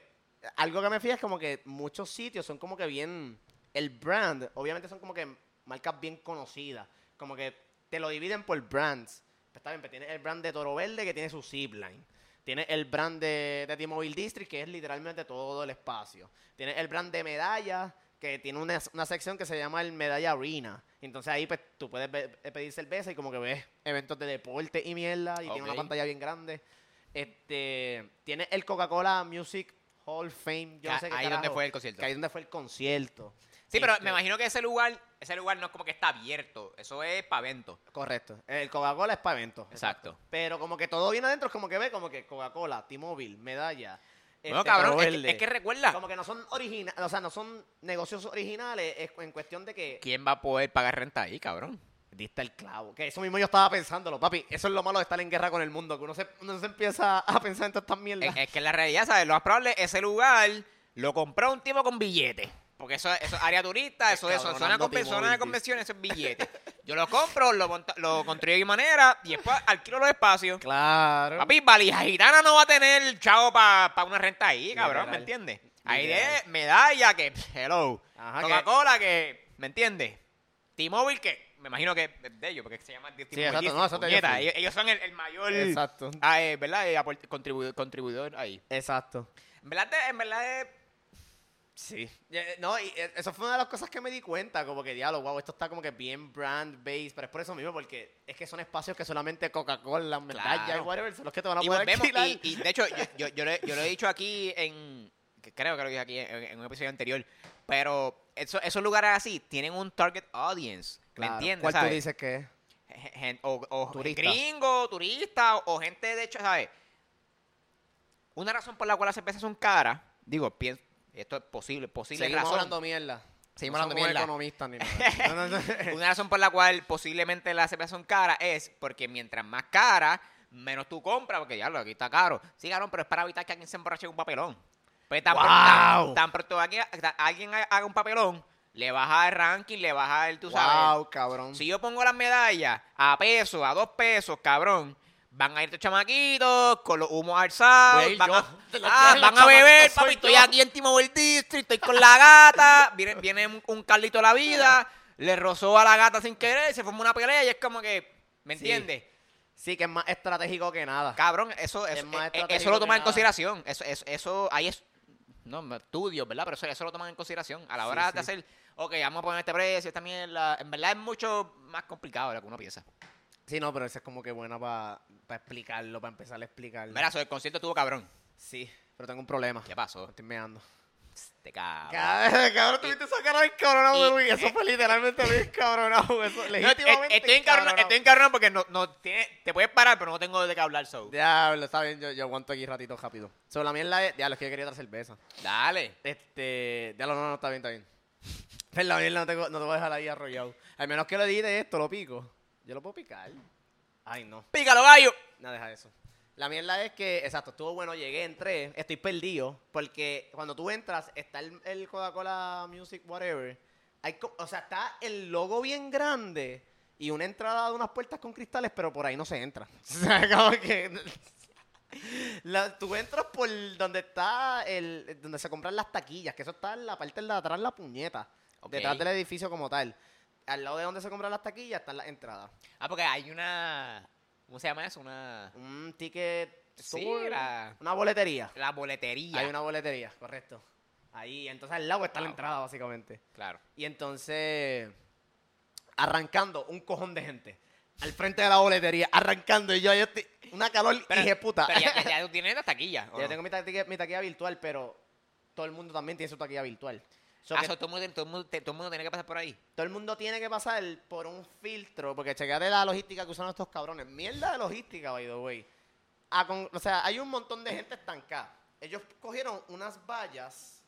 algo que me fija es como que muchos sitios son como que bien, el brand, obviamente son como que marcas bien conocidas, como que te lo dividen por brands. Pues está bien, pues tiene el brand de Toro Verde que tiene su zipline. Tiene el brand de, de T-Mobile District, que es literalmente todo el espacio. Tiene el brand de medallas, que tiene una, una sección que se llama el Medalla Arena. Entonces ahí pues tú puedes ve- pedir cerveza y como que ves eventos de deporte y mierda. Y tiene una pantalla bien grande. Este, tiene el Coca-Cola Music Hall of Fame. Yo no Ah, sé qué ahí carajo, donde fue el concierto. que ahí donde fue el concierto. Sí, pero Este, me imagino que ese lugar, ese lugar no es como que está abierto, eso es para eventos. Correcto. El Coca-Cola es para eventos. Exacto. Pero como que todo viene adentro, es como que ve como que Coca-Cola, T-Mobile, medalla. Bueno, este, cabrón, es que, es que recuerda, Como que no son originales, o sea, no son negocios originales, es en cuestión de que ¿quién va a poder pagar renta ahí, cabrón? Diste el clavo. Que eso mismo yo estaba pensándolo, papi. Eso es lo malo de estar en guerra con el mundo, que uno se, uno se empieza a pensar en todas estas mierdas. Es, es que la realidad, ¿sabes? Lo más probable, ese lugar lo compró un tipo con billetes. Porque eso, eso es área turista, eso es eso, zona, de convenciones, eso es billete. Yo lo compro, lo, monta- lo construyo de mi manera y después alquilo los espacios. Claro. Papi, Valija Gitana no va a tener chavo para una renta ahí, cabrón, ¿me entiendes? Ahí de medalla que, hello. Coca-Cola que, ¿me entiendes? T-Mobile que, me imagino que es de ellos, porque se llama T-Mobile. exacto, District, no, digo. ellos, ellos son el, el mayor, Exacto. ah, eh, ¿verdad? Eh, contribu- contribuidor ahí. Exacto. En verdad, en verdad, Sí. Eh, No, y eh, eso fue una de las cosas que me di cuenta, como que diablo, wow, esto está como que bien brand based, pero es por eso mismo, porque es que son espacios que solamente Coca-Cola, medalla y Claro. whatever, son los que te van a y poder volvemos, y, y de hecho, yo, yo, yo, lo he, yo lo he dicho aquí en. Que Creo que lo dije aquí en, en un episodio anterior. Pero eso- esos lugares así tienen un target audience. Claro. ¿Me entiendes? ¿Cuál ¿sabes? tú dices que es? Gen- gen- o, o Turista. gringo, turista, o gente de hecho, ¿sabes? Una razón por la cual las cervezas son caras, digo, pienso, esto es posible, posible Seguimos razón. hablando mierda. Seguimos No hablando mierda. economistas ni nada. No, no, no. Una razón por la cual posiblemente las cervezas son caras es porque mientras más cara, menos tú compras, porque ya lo aquí está caro. Sí, cabrón, pero es para evitar que alguien se emborrache con un papelón. Pues tan, ¡Wow! tan pronto alguien, alguien haga un papelón, le baja el ranking, le baja el, tú sabes. wow, cabrón. Si yo pongo las medallas a peso, a dos pesos, cabrón, van a ir estos chamaquitos con los humos alzados, a ir van, yo. a, los ah, van los a beber, papi, estoy yo. aquí en T-Mobile District, estoy con la gata, viene, viene un, un Carlito de la vida, le rozó a la gata sin querer, se formó una pelea y es como que, ¿me entiendes? Sí, que es más estratégico que nada. Cabrón, eso, Es eso, más eh, eh, eso lo que toman en consideración, eso, eso, eso ahí es, no, estudios, ¿verdad? Pero eso, eso lo toman en consideración a la Sí, hora de sí. hacer, ok, vamos a poner este precio, esta mierda, en verdad es mucho más complicado de lo que uno piensa. Sí, no, pero esa es como que buena para explicarlo, para empezar a explicarlo. Mira, eso del concierto estuvo cabrón. Sí, pero tengo un problema. ¿Qué pasó? Estoy meando. Te cabrón. Cabrón, cabrón, tuviste esa cara de cabronado Y- de Luis. Eso fue literalmente Luis cabronado. Eso, No, eh, legítimamente. estoy encabronado, estoy encabronado porque no, no tiene, te puedes parar, pero no tengo de qué hablar, so. Diablo, está bien, yo, yo aguanto aquí ratito rápido. Sobre la mierda es. Diablo, es que yo quería otra cerveza. Dale. Este. Diablo, no, no, está bien, está bien. Pero la mierda no, tengo, no te voy a dejar ahí arrollado. Al menos que lo edite esto, lo pico. Yo lo puedo picar. Ay, no. Pícalo, gallo. No, deja eso. La mierda es que, exacto, estuvo bueno, llegué, entré, estoy perdido, porque cuando tú entras, está el, el Coca-Cola Music Whatever, hay, o sea, está el logo bien grande y una entrada de unas puertas con cristales, pero por ahí no se entra. O sea, como que... la- tú entras por donde está el, donde se compran las taquillas, que eso está en la parte de atrás, la puñeta, detrás del edificio como tal. Al lado de donde se compran las taquillas están las entradas. Ah, porque hay una. ¿Cómo se llama eso? Una. Un ticket Sí, la, una boletería. la boletería. Hay una boletería, correcto. Ahí, entonces al lado está la entrada, básicamente. Claro. Y entonces, arrancando, un cojón de gente. Al frente de la boletería, arrancando. Y yo, yo estoy, una calor, Pero- dije, puta. Pero ya, ya, ya tú tienes la taquilla. ¿o Yo no? tengo mi taquilla, mi taquilla virtual, pero todo el mundo también tiene su taquilla virtual. So Ah, que so todo, el mundo, todo, el mundo, todo el mundo tiene que pasar por ahí. todo el mundo tiene que pasar por un filtro, porque chequeate la logística que usan estos cabrones. Mierda de logística, by the way. Ah, con- o sea, hay un montón de gente estancada. Ellos cogieron unas vallas,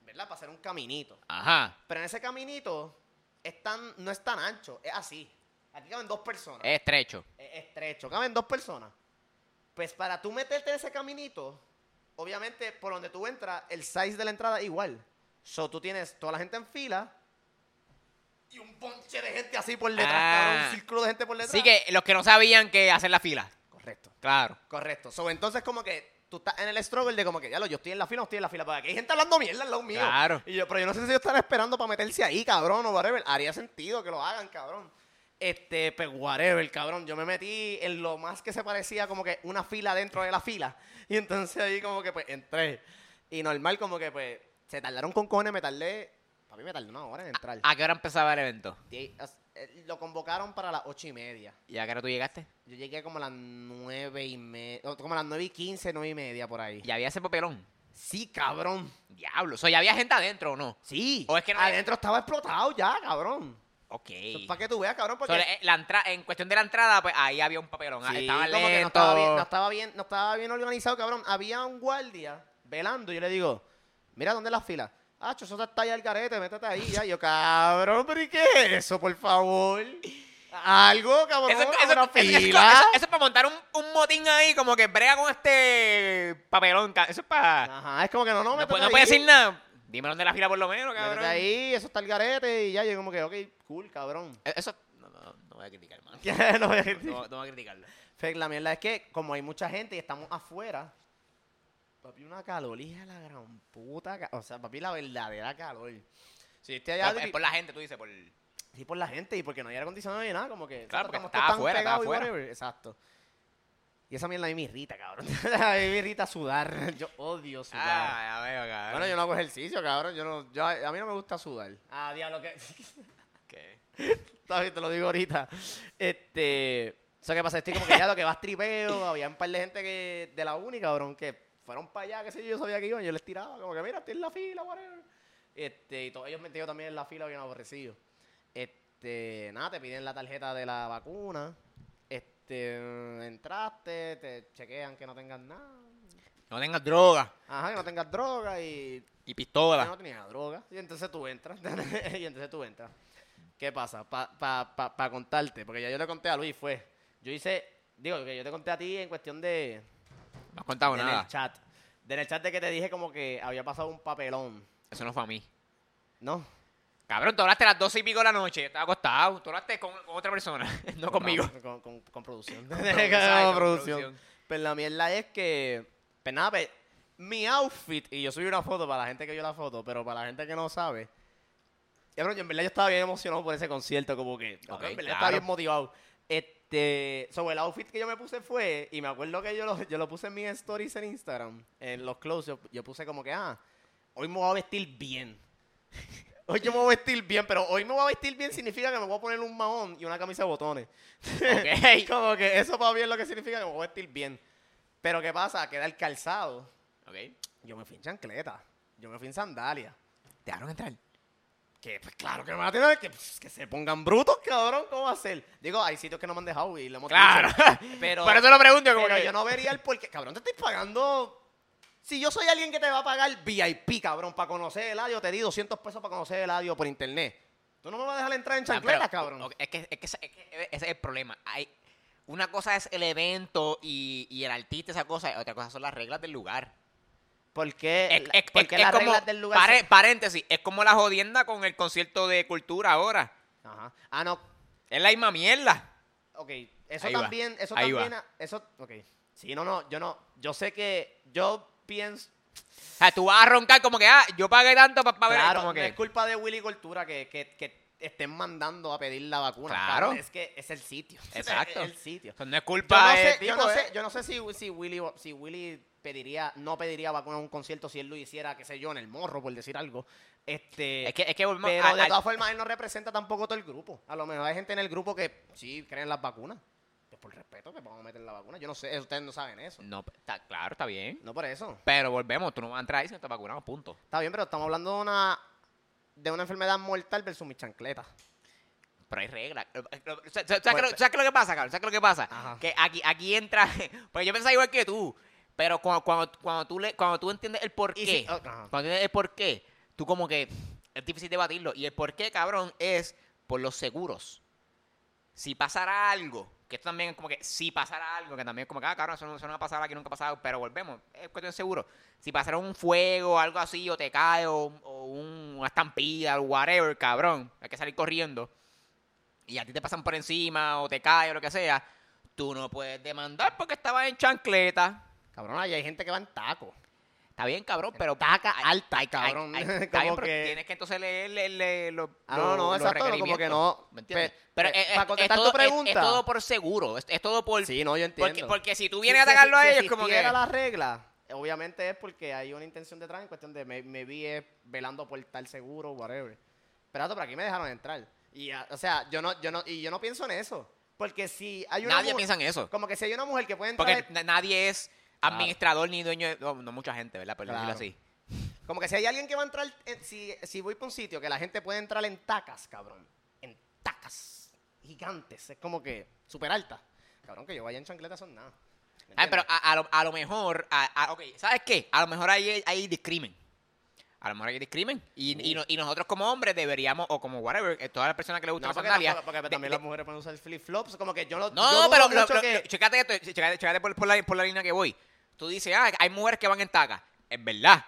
¿verdad? Para hacer un caminito. Ajá. Pero en ese caminito es tan- no es tan ancho, es así. Aquí caben dos personas. Es estrecho. Es estrecho, caben dos personas. Pues para tú meterte en ese caminito, obviamente por donde tú entras, el size de la entrada es igual. So tú tienes toda la gente en fila y un ponche de gente así por detrás, Ah. cabrón, un círculo de gente por detrás. Así que los que no sabían que hacer la fila. Correcto, Claro. correcto. So entonces como que tú estás en el struggle de como que, ya lo, yo estoy en la fila, no estoy en la fila. Porque aquí hay gente hablando mierda al lado mío. Claro. Y yo, pero yo no sé si ellos están esperando para meterse ahí, cabrón, o whatever. Haría sentido que lo hagan, cabrón. Este, pues whatever, cabrón. Yo me metí en lo más que se parecía como que una fila dentro de la fila. Y entonces ahí como que pues entré. Y normal como que pues se tardaron con cojones, me tardé. Papi, me tardé una hora en entrar. ¿A qué hora empezaba el evento? As- eh, Lo convocaron para las ocho y media. ¿Y a qué hora tú llegaste? Yo llegué como a las nueve y media, como a las nueve y quince, nueve y media por ahí. ¿Y había ese papelón? Sí, cabrón. Diablo. O sea, ¿ya había gente adentro o no? Sí. O es que no- adentro estaba explotado ya, cabrón. Ok. Para que tú veas, cabrón, porque So, eh, la entra- en cuestión de la entrada, pues ahí había un papelón. Ah, Sí, como que no estaba, bien, no, estaba bien, no estaba bien organizado, cabrón. Había un guardia velando. Yo le digo, mira, ¿dónde es la fila? Ah, eso está ahí al garete, métete ahí. Ya, Y yo, cabrón, pero ¿y qué es eso, por favor? Algo, cabrón, Eso, eso- una eso- eso- fila. eso- eso es para montar un, un motín ahí, como que brega con este papelón. Eso es para. Ajá, es como que no, no, No, métete puede, no puede decir nada. Dime dónde es la fila por lo menos, Métete cabrón. ahí, eso está al garete. Y ya, yo como que, ok, cool, cabrón. Eh, Eso. No, no, no voy a criticar, hermano. no voy a decir. No, no voy a criticarlo. La mierda es que, como hay mucha gente y estamos afuera, papi, una calor, hija la gran puta. O sea, papi, la verdadera calor. Si estoy allá, es por la gente, tú dices, por. sí, por la gente y porque no hay aire acondicionado ni nada, como que. Claro, porque estaba afuera, estaba y afuera. Exacto. Y esa mierda a mí me irrita, cabrón. a mí me irrita sudar. Yo odio sudar. Ah, ya veo, cabrón. bueno, yo no hago ejercicio, cabrón. Yo no, yo, a mí no me gusta sudar. Ah, diablo, que... ¿Qué? Todavía te lo digo ahorita. Este... Eso que pasa, estoy como que ya lo que vas tripeo. Había un par de gente que de la uni, cabrón, que fueron para allá, qué sé yo, yo sabía que iban. Yo les tiraba, como que mira, estoy en la fila, whatever. Este, y todos ellos metidos también en la fila bien aborrecidos. Este, nada, te piden la tarjeta de la vacuna. Este, entraste, te chequean que no tengas nada. No tengas droga Ajá, que no tengas droga y y pistola. no tenía droga. Y entonces tú entras. y entonces tú entras. ¿Qué pasa? Para pa, pa, pa contarte, porque ya yo le conté a Luis, fue. Yo hice, digo, que yo te conté a ti en cuestión de. No has contado en nada. el chat. En el chat de que te dije como que había pasado un papelón. Eso no fue a mí. ¿No? Cabrón, tú hablaste a las 12 y pico de la noche. Estaba acostado. Tú hablaste con, con otra persona. no conmigo. Con, con, con producción. Con producción, producción. Pues la mierda es que. Pues nada, pues, mi outfit, y yo subí una foto para la gente que vio la foto, pero para la gente que no sabe. Cabrón, yo en verdad yo estaba bien emocionado por ese concierto, como que. cabrón, Ok, en verdad claro. estaba bien motivado. Este. Sobre el outfit que yo me puse fue. Y me acuerdo que yo lo, yo lo puse en mis stories en Instagram. En los close, yo, yo puse como que, ah, hoy me voy a vestir bien. Hoy yo me voy a vestir bien, pero hoy me voy a vestir bien significa que me voy a poner un mahón y una camisa de botones. Ok. Como que eso para es lo que significa que me voy a vestir bien. Pero ¿qué pasa? Queda el calzado. ok. Yo me fui en chancleta. Yo me fui en sandalia. ¿Te dejaron entrar? Que pues claro que me va a tener que, pues, que se pongan brutos, cabrón. ¿Cómo va a ser? Digo, hay sitios que no me han dejado y lo hemos Claro. dicho. Pero, Por eso lo pregunto. Como pero que... yo no vería el porqué. Cabrón, te estoy pagando. Si yo soy alguien que te va a pagar VIP, cabrón, para conocer el audio, te di 200 pesos para conocer el audio por internet. Tú no me vas a dejar entrar en Ah, cabrón. ok, Es que, es, que, ese- es que ese es el problema. Hay, una cosa es el evento y, y el artista, esa cosa, y otra cosa son las reglas del lugar. ¿Por qué, Es, la- es- por qué es las como, reglas del lugar pare- paréntesis, es como la jodienda con el concierto de cultura ahora. Ajá. Ah, no, Es la misma mierda. Ok, eso Ahí va, también, eso ahí también, va. eso, ok. Sí, no, no, yo no, yo sé que, yo pienso, O sea, tú vas a roncar como que, ah, yo pagué tanto para ver. claro, como no que, es culpa de Willy Cultura que, que, que estén mandando a pedir la vacuna. Claro. cabrón, es que es el sitio. Exacto. Es el sitio. Eso no es Yo culpa no de sé, tipo, yo no sé, yo no sé si, si Willy, si Willy pediría, no pediría vacuna a un concierto si él lo hiciera, qué sé yo, en el morro, por decir algo. Este, Es que, es que volvemos pero al- de al- todas formas él no representa tampoco todo el grupo. A lo mejor hay gente en el grupo que sí creen las vacunas. Pues por respeto que vamos a meter la vacuna. Yo no sé, ustedes no saben eso. No, está, claro, está bien. No por eso. Pero volvemos, tú no vas a entrar ahí si no te vacunamos, punto. Está bien, pero estamos hablando de una de una enfermedad mortal versus mi chancleta. Pero hay reglas. ¿Sabes, sabes- sabes qué Pues, lo- que pasa, cabrón? ¿Sabes qué lo que pasa? Ajá. Que aquí, aquí entra. Pues yo pensaba igual que tú. Pero cuando, cuando, cuando, tú, le, cuando tú entiendes el por Y qué, si- oh, cuando entiendes el por qué, tú como que es difícil debatirlo. Y el por qué, cabrón, es por los seguros. Si pasara algo, que esto también es como que si pasara algo, que también es como que, ah, cabrón, eso no, eso no va a pasar aquí, nunca ha pasado, pero volvemos, es cuestión de seguro. Si pasara un fuego, algo así, o te cae, o, o un- una estampida, o whatever, cabrón, hay que salir corriendo, y a ti te pasan por encima, o te cae, o lo que sea, tú no puedes demandar porque estabas en chancleta. Cabrón, ahí hay gente que va en taco. Está bien, cabrón, pero... taca alta, hay- cabrón. hay- está bien, pero que- tienes que entonces leer, leer- leer los, Ah, no, no, los exacto, como que no. ¿Me entiendes? Pe- Pero pe- es, para es- contestar es tu todo, es- pregunta. Es, todo por seguro, es, es todo por... Sí, no, yo entiendo. Porque, porque si tú vienes Si- a atacarlo si- a si ellos, como que... existiera la regla, obviamente es porque hay una intención detrás en cuestión de me, me vi es velando por tal seguro, whatever. Pero pero aquí me dejaron entrar. Y, ah, o sea, yo no, yo no, y yo no pienso en eso. Porque si hay una Nadie piensa en eso. Como que si hay una mujer que puede entrar, Porque na- nadie es administrador ni dueño de... No, no mucha gente, ¿verdad? Pero decirlo así. como que si hay alguien que va a entrar, en- si, si voy para un sitio que la gente puede entrar en tacas, cabrón. En tacas gigantes. Es como que súper alta. Cabrón, que yo vaya en chancleta son nada. ¿Me Ay, pero a, a lo, a lo mejor... A, ok, ¿sabes qué? A lo mejor hay, hay discrimen. A lo mejor hay discrimen. Y, y, no- y nosotros como hombres deberíamos, o como whatever, eh, todas las personas que les gusta No, la porque, sandalia... tampoco- porque también de- las mujeres pueden usar flip-flops. Como que yo lo. No, yo pero lo- lo- que- chécate esto, chécate, chécate por, por la, por la línea que voy. Tú dices, ah, hay mujeres que van en taca. Es verdad.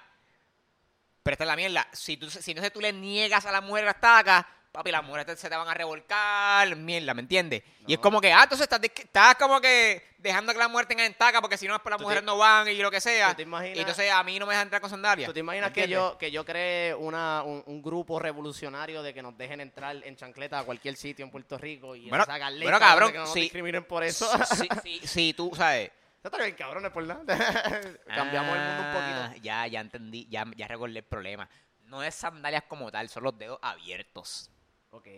Pero esta es la mierda. Si, tú, si no sé, tú le niegas a la mujer las tacas, papi, las mujeres te- se te van a revolcar, mierda, ¿me entiendes? Y es como que, ah, entonces estás, estás como que dejando que las mujeres tengan en taca porque si no, después las ¿Tú te- mujeres no van y lo que sea. tú te imaginas- y entonces a mí no me dejan entrar con sandalias. ¿Tú te imaginas ¿me que yo, que yo cree una, un, un grupo revolucionario de que nos dejen entrar en chancleta a cualquier sitio en Puerto Rico y Bueno, bueno, cabrón, que no nos discriminen por eso? Si, si- si tú, ¿sabes? Estaría bien cabrones por nada. Cambiamos el mundo un Ah, poquito. Ya, ya entendí, ya, ya recordé el problema. No es sandalias como tal, son los dedos abiertos. Ok.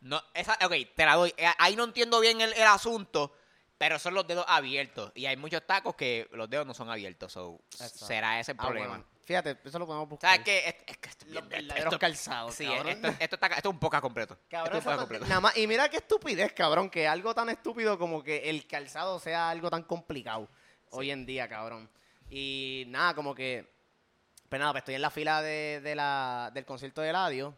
No, esa, ok, te la doy. Eh, Ahí no entiendo bien el, el asunto, pero son los dedos abiertos. Y hay muchos tacos que los dedos no son abiertos. So, Exacto. será ese el Ah, problema. bueno. Fíjate, eso lo podemos buscar. ¿Sabes qué? Es, es que esto, Los verdaderos calzados, Sí, cabrón. esto, esto, está, esto es un poca completo. Cabrón, esto es un completo. nada más, y mira qué estupidez, cabrón, que algo tan estúpido como que el calzado sea algo tan complicado hoy en día, cabrón. Y nada, como que, pues nada, pues estoy en la fila de, de la, del concierto de Eladio.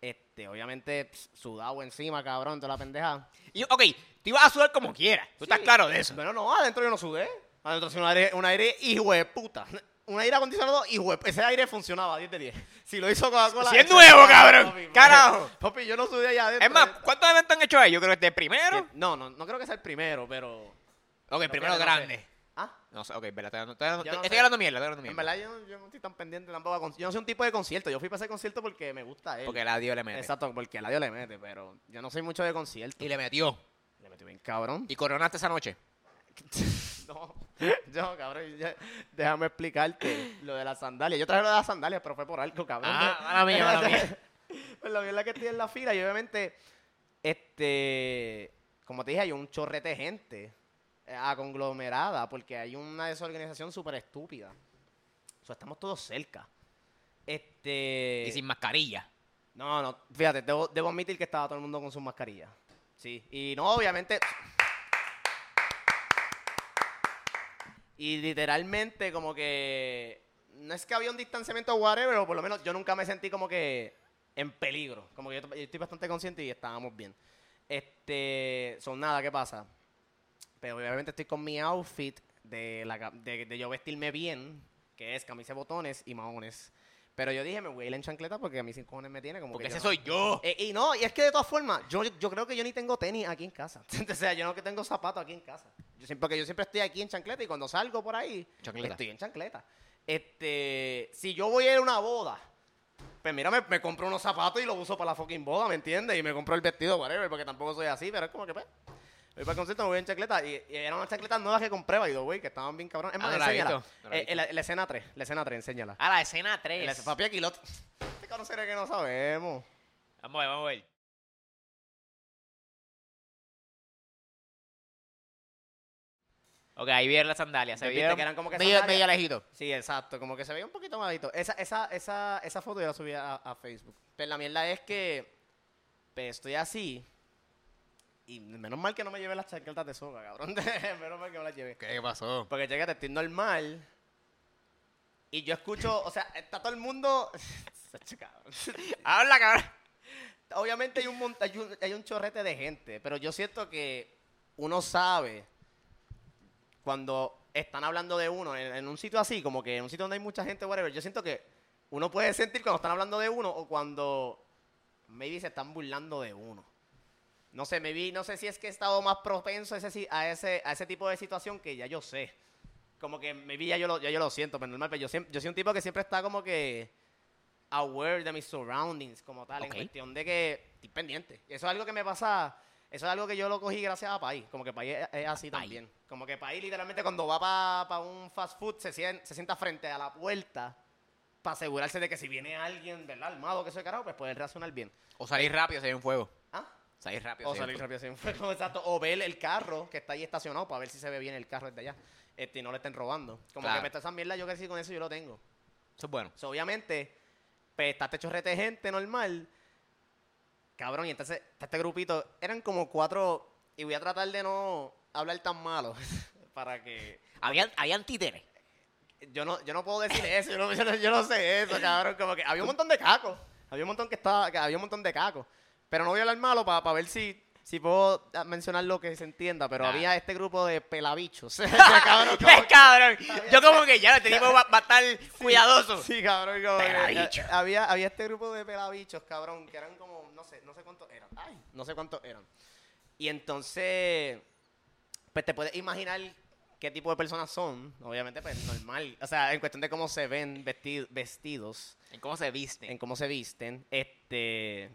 Este, obviamente, pss, sudado encima, cabrón, toda la pendeja. Y, ok, te ibas a sudar como quieras. Tú estás Sí. claro de eso. Bueno, no, adentro yo no sudé. Adentro sí un aire, un aire hijo de puta. Un aire acondicionado, hijo de Ese aire funcionaba 10 de 10. Si lo hizo Coca-Cola. Si es nuevo, cabrón. papi, Carajo. Papi, yo no sudé allá adentro. Es más, ¿cuántos eventos han hecho ahí? Yo creo que este es el primero. No, no, no creo que sea el primero, pero. Ok, No, primero no grande. Ah, No sé, ok, verdad. Estoy, estoy, estoy, no estoy hablando mierda, estoy hablando en mierda. verdad yo, yo no estoy tan pendiente tampoco. Yo no soy un tipo de concierto. Yo fui para ese concierto porque me gusta él. Porque la dio le mete. Exacto, porque el audio le mete, pero yo no soy mucho de concierto. Y le metió. Le metió bien cabrón. Y coronaste esa noche. No, yo, cabrón, déjame explicarte lo de las sandalias. Yo traje lo de las sandalias, pero fue por algo, cabrón. Ah, mala mía, mala mía. Pues la verdad que estoy en la fila y obviamente, este, como te dije, hay un chorrete de gente a conglomerada porque hay una desorganización súper estúpida. O sea, estamos todos cerca. Este... Y sin mascarilla. No, no, fíjate, debo, debo admitir que estaba todo el mundo con sus mascarillas. Sí, y no, obviamente. Y literalmente, como que. No es que había un distanciamiento whatever, pero por lo menos yo nunca me sentí como que en peligro. Como que yo, yo estoy bastante consciente y estábamos bien. Este. Son nada, ¿qué pasa? Pero obviamente estoy con mi outfit de, la, de, de yo vestirme bien, que es camisa de botones y maones. Pero yo dije, me voy a ir en chancleta porque a mí sin cojones me tiene como Porque que yo ese no- soy yo. eh, y no, y es que de todas formas, yo, yo creo que yo ni tengo tenis aquí en casa. o sea, yo no que tengo zapatos aquí en casa. Yo siempre, porque yo siempre estoy aquí en chancleta y cuando salgo por ahí, Chancleta. estoy en chancleta. Este, si yo voy a ir a una boda, pues mira, me, me compro unos zapatos y los uso para la fucking boda, ¿me entiendes? Y me compro el vestido, whatever, porque tampoco soy así, pero es como que pues. Voy para el concierto, me voy en chancleta. Y, y eran unas chancletas nuevas que compré, by the way, que estaban bien cabrón. Es Ah, más, no la he enséñala. visto, no la he Eh, visto. la, la escena 3, la escena 3, enséñala. Ah, la escena La- 3. papi, aquí lo... Este cabrón será que no sabemos. Vamos a ver, vamos a ver. Ok, ahí vieron las sandalias. Se Viste vieron que eran como que medio, sandalias. medio lejito. Sí, exacto, como que se veía un poquito malito. Esa, esa, esa, esa foto yo la subí a, a Facebook. Pero la mierda es que pues, estoy así. Y menos mal que no me llevé las chaquetas de soga, cabrón. menos mal que no las llevé. ¿Qué pasó? Porque chécate, estoy normal. Y yo escucho, o sea, está todo el mundo. Cabrón. Habla, cabrón. Obviamente hay un, mont- hay, un, hay un chorrete de gente, pero yo siento que uno sabe cuando están hablando de uno en, en un sitio así, como que en un sitio donde hay mucha gente, whatever, yo siento que uno puede sentir cuando están hablando de uno o cuando maybe se están burlando de uno. No sé, maybe, no sé si es que he estado más propenso a ese, a ese, a ese tipo de situación que ya yo sé. Como que maybe ya yo lo, ya yo lo siento, pero normal, pero yo, siempre, yo soy un tipo que siempre está como que aware de mis surroundings como tal, Ok. en cuestión de que estoy pendiente. Eso es algo que me pasa, eso es algo que yo lo cogí gracias a Pai, como que Pai es, es así Pai. también. Como que Pai literalmente cuando va para un fast food se, sien- se sienta frente a la puerta para asegurarse de que si viene alguien, ¿verdad? Armado, que soy carajo, pues poder reaccionar bien. O salir rápido si hay un fuego. Salir rápido. O salir rápido sin fuego, exacto. O ver el carro que está ahí estacionado para ver si se ve bien el carro desde allá. Este, y no le estén robando. Como Claro. que me está esa mierda, yo crecí con eso, yo lo tengo. Eso es bueno. So, obviamente, pues está este chorrete de gente normal. Cabrón, y entonces este grupito. Eran como cuatro. Y voy a tratar de no hablar tan malo. para que. Habían, habían títeres. Yo no, yo no puedo decir eso. Yo no, yo no- yo no sé eso, cabrón. Como que había un montón de cacos. Había un montón que estaba. que había un montón de cacos. Pero no voy a hablar malo para ver si. Si puedo mencionar lo que se entienda, pero Dale. había este grupo de pelabichos. cabrón, como cabrón! Yo como que ya, este tipo va, va a estar cuidadoso. Sí, cabrón. como que, había, había este grupo de pelabichos, cabrón, que eran como, no sé, no sé cuántos eran. Ay, no sé cuántos eran. Y entonces, pues te puedes imaginar qué tipo de personas son. Obviamente, pues normal. O sea, en cuestión de cómo se ven vesti- vestidos, En cómo se visten. en cómo se visten. Este,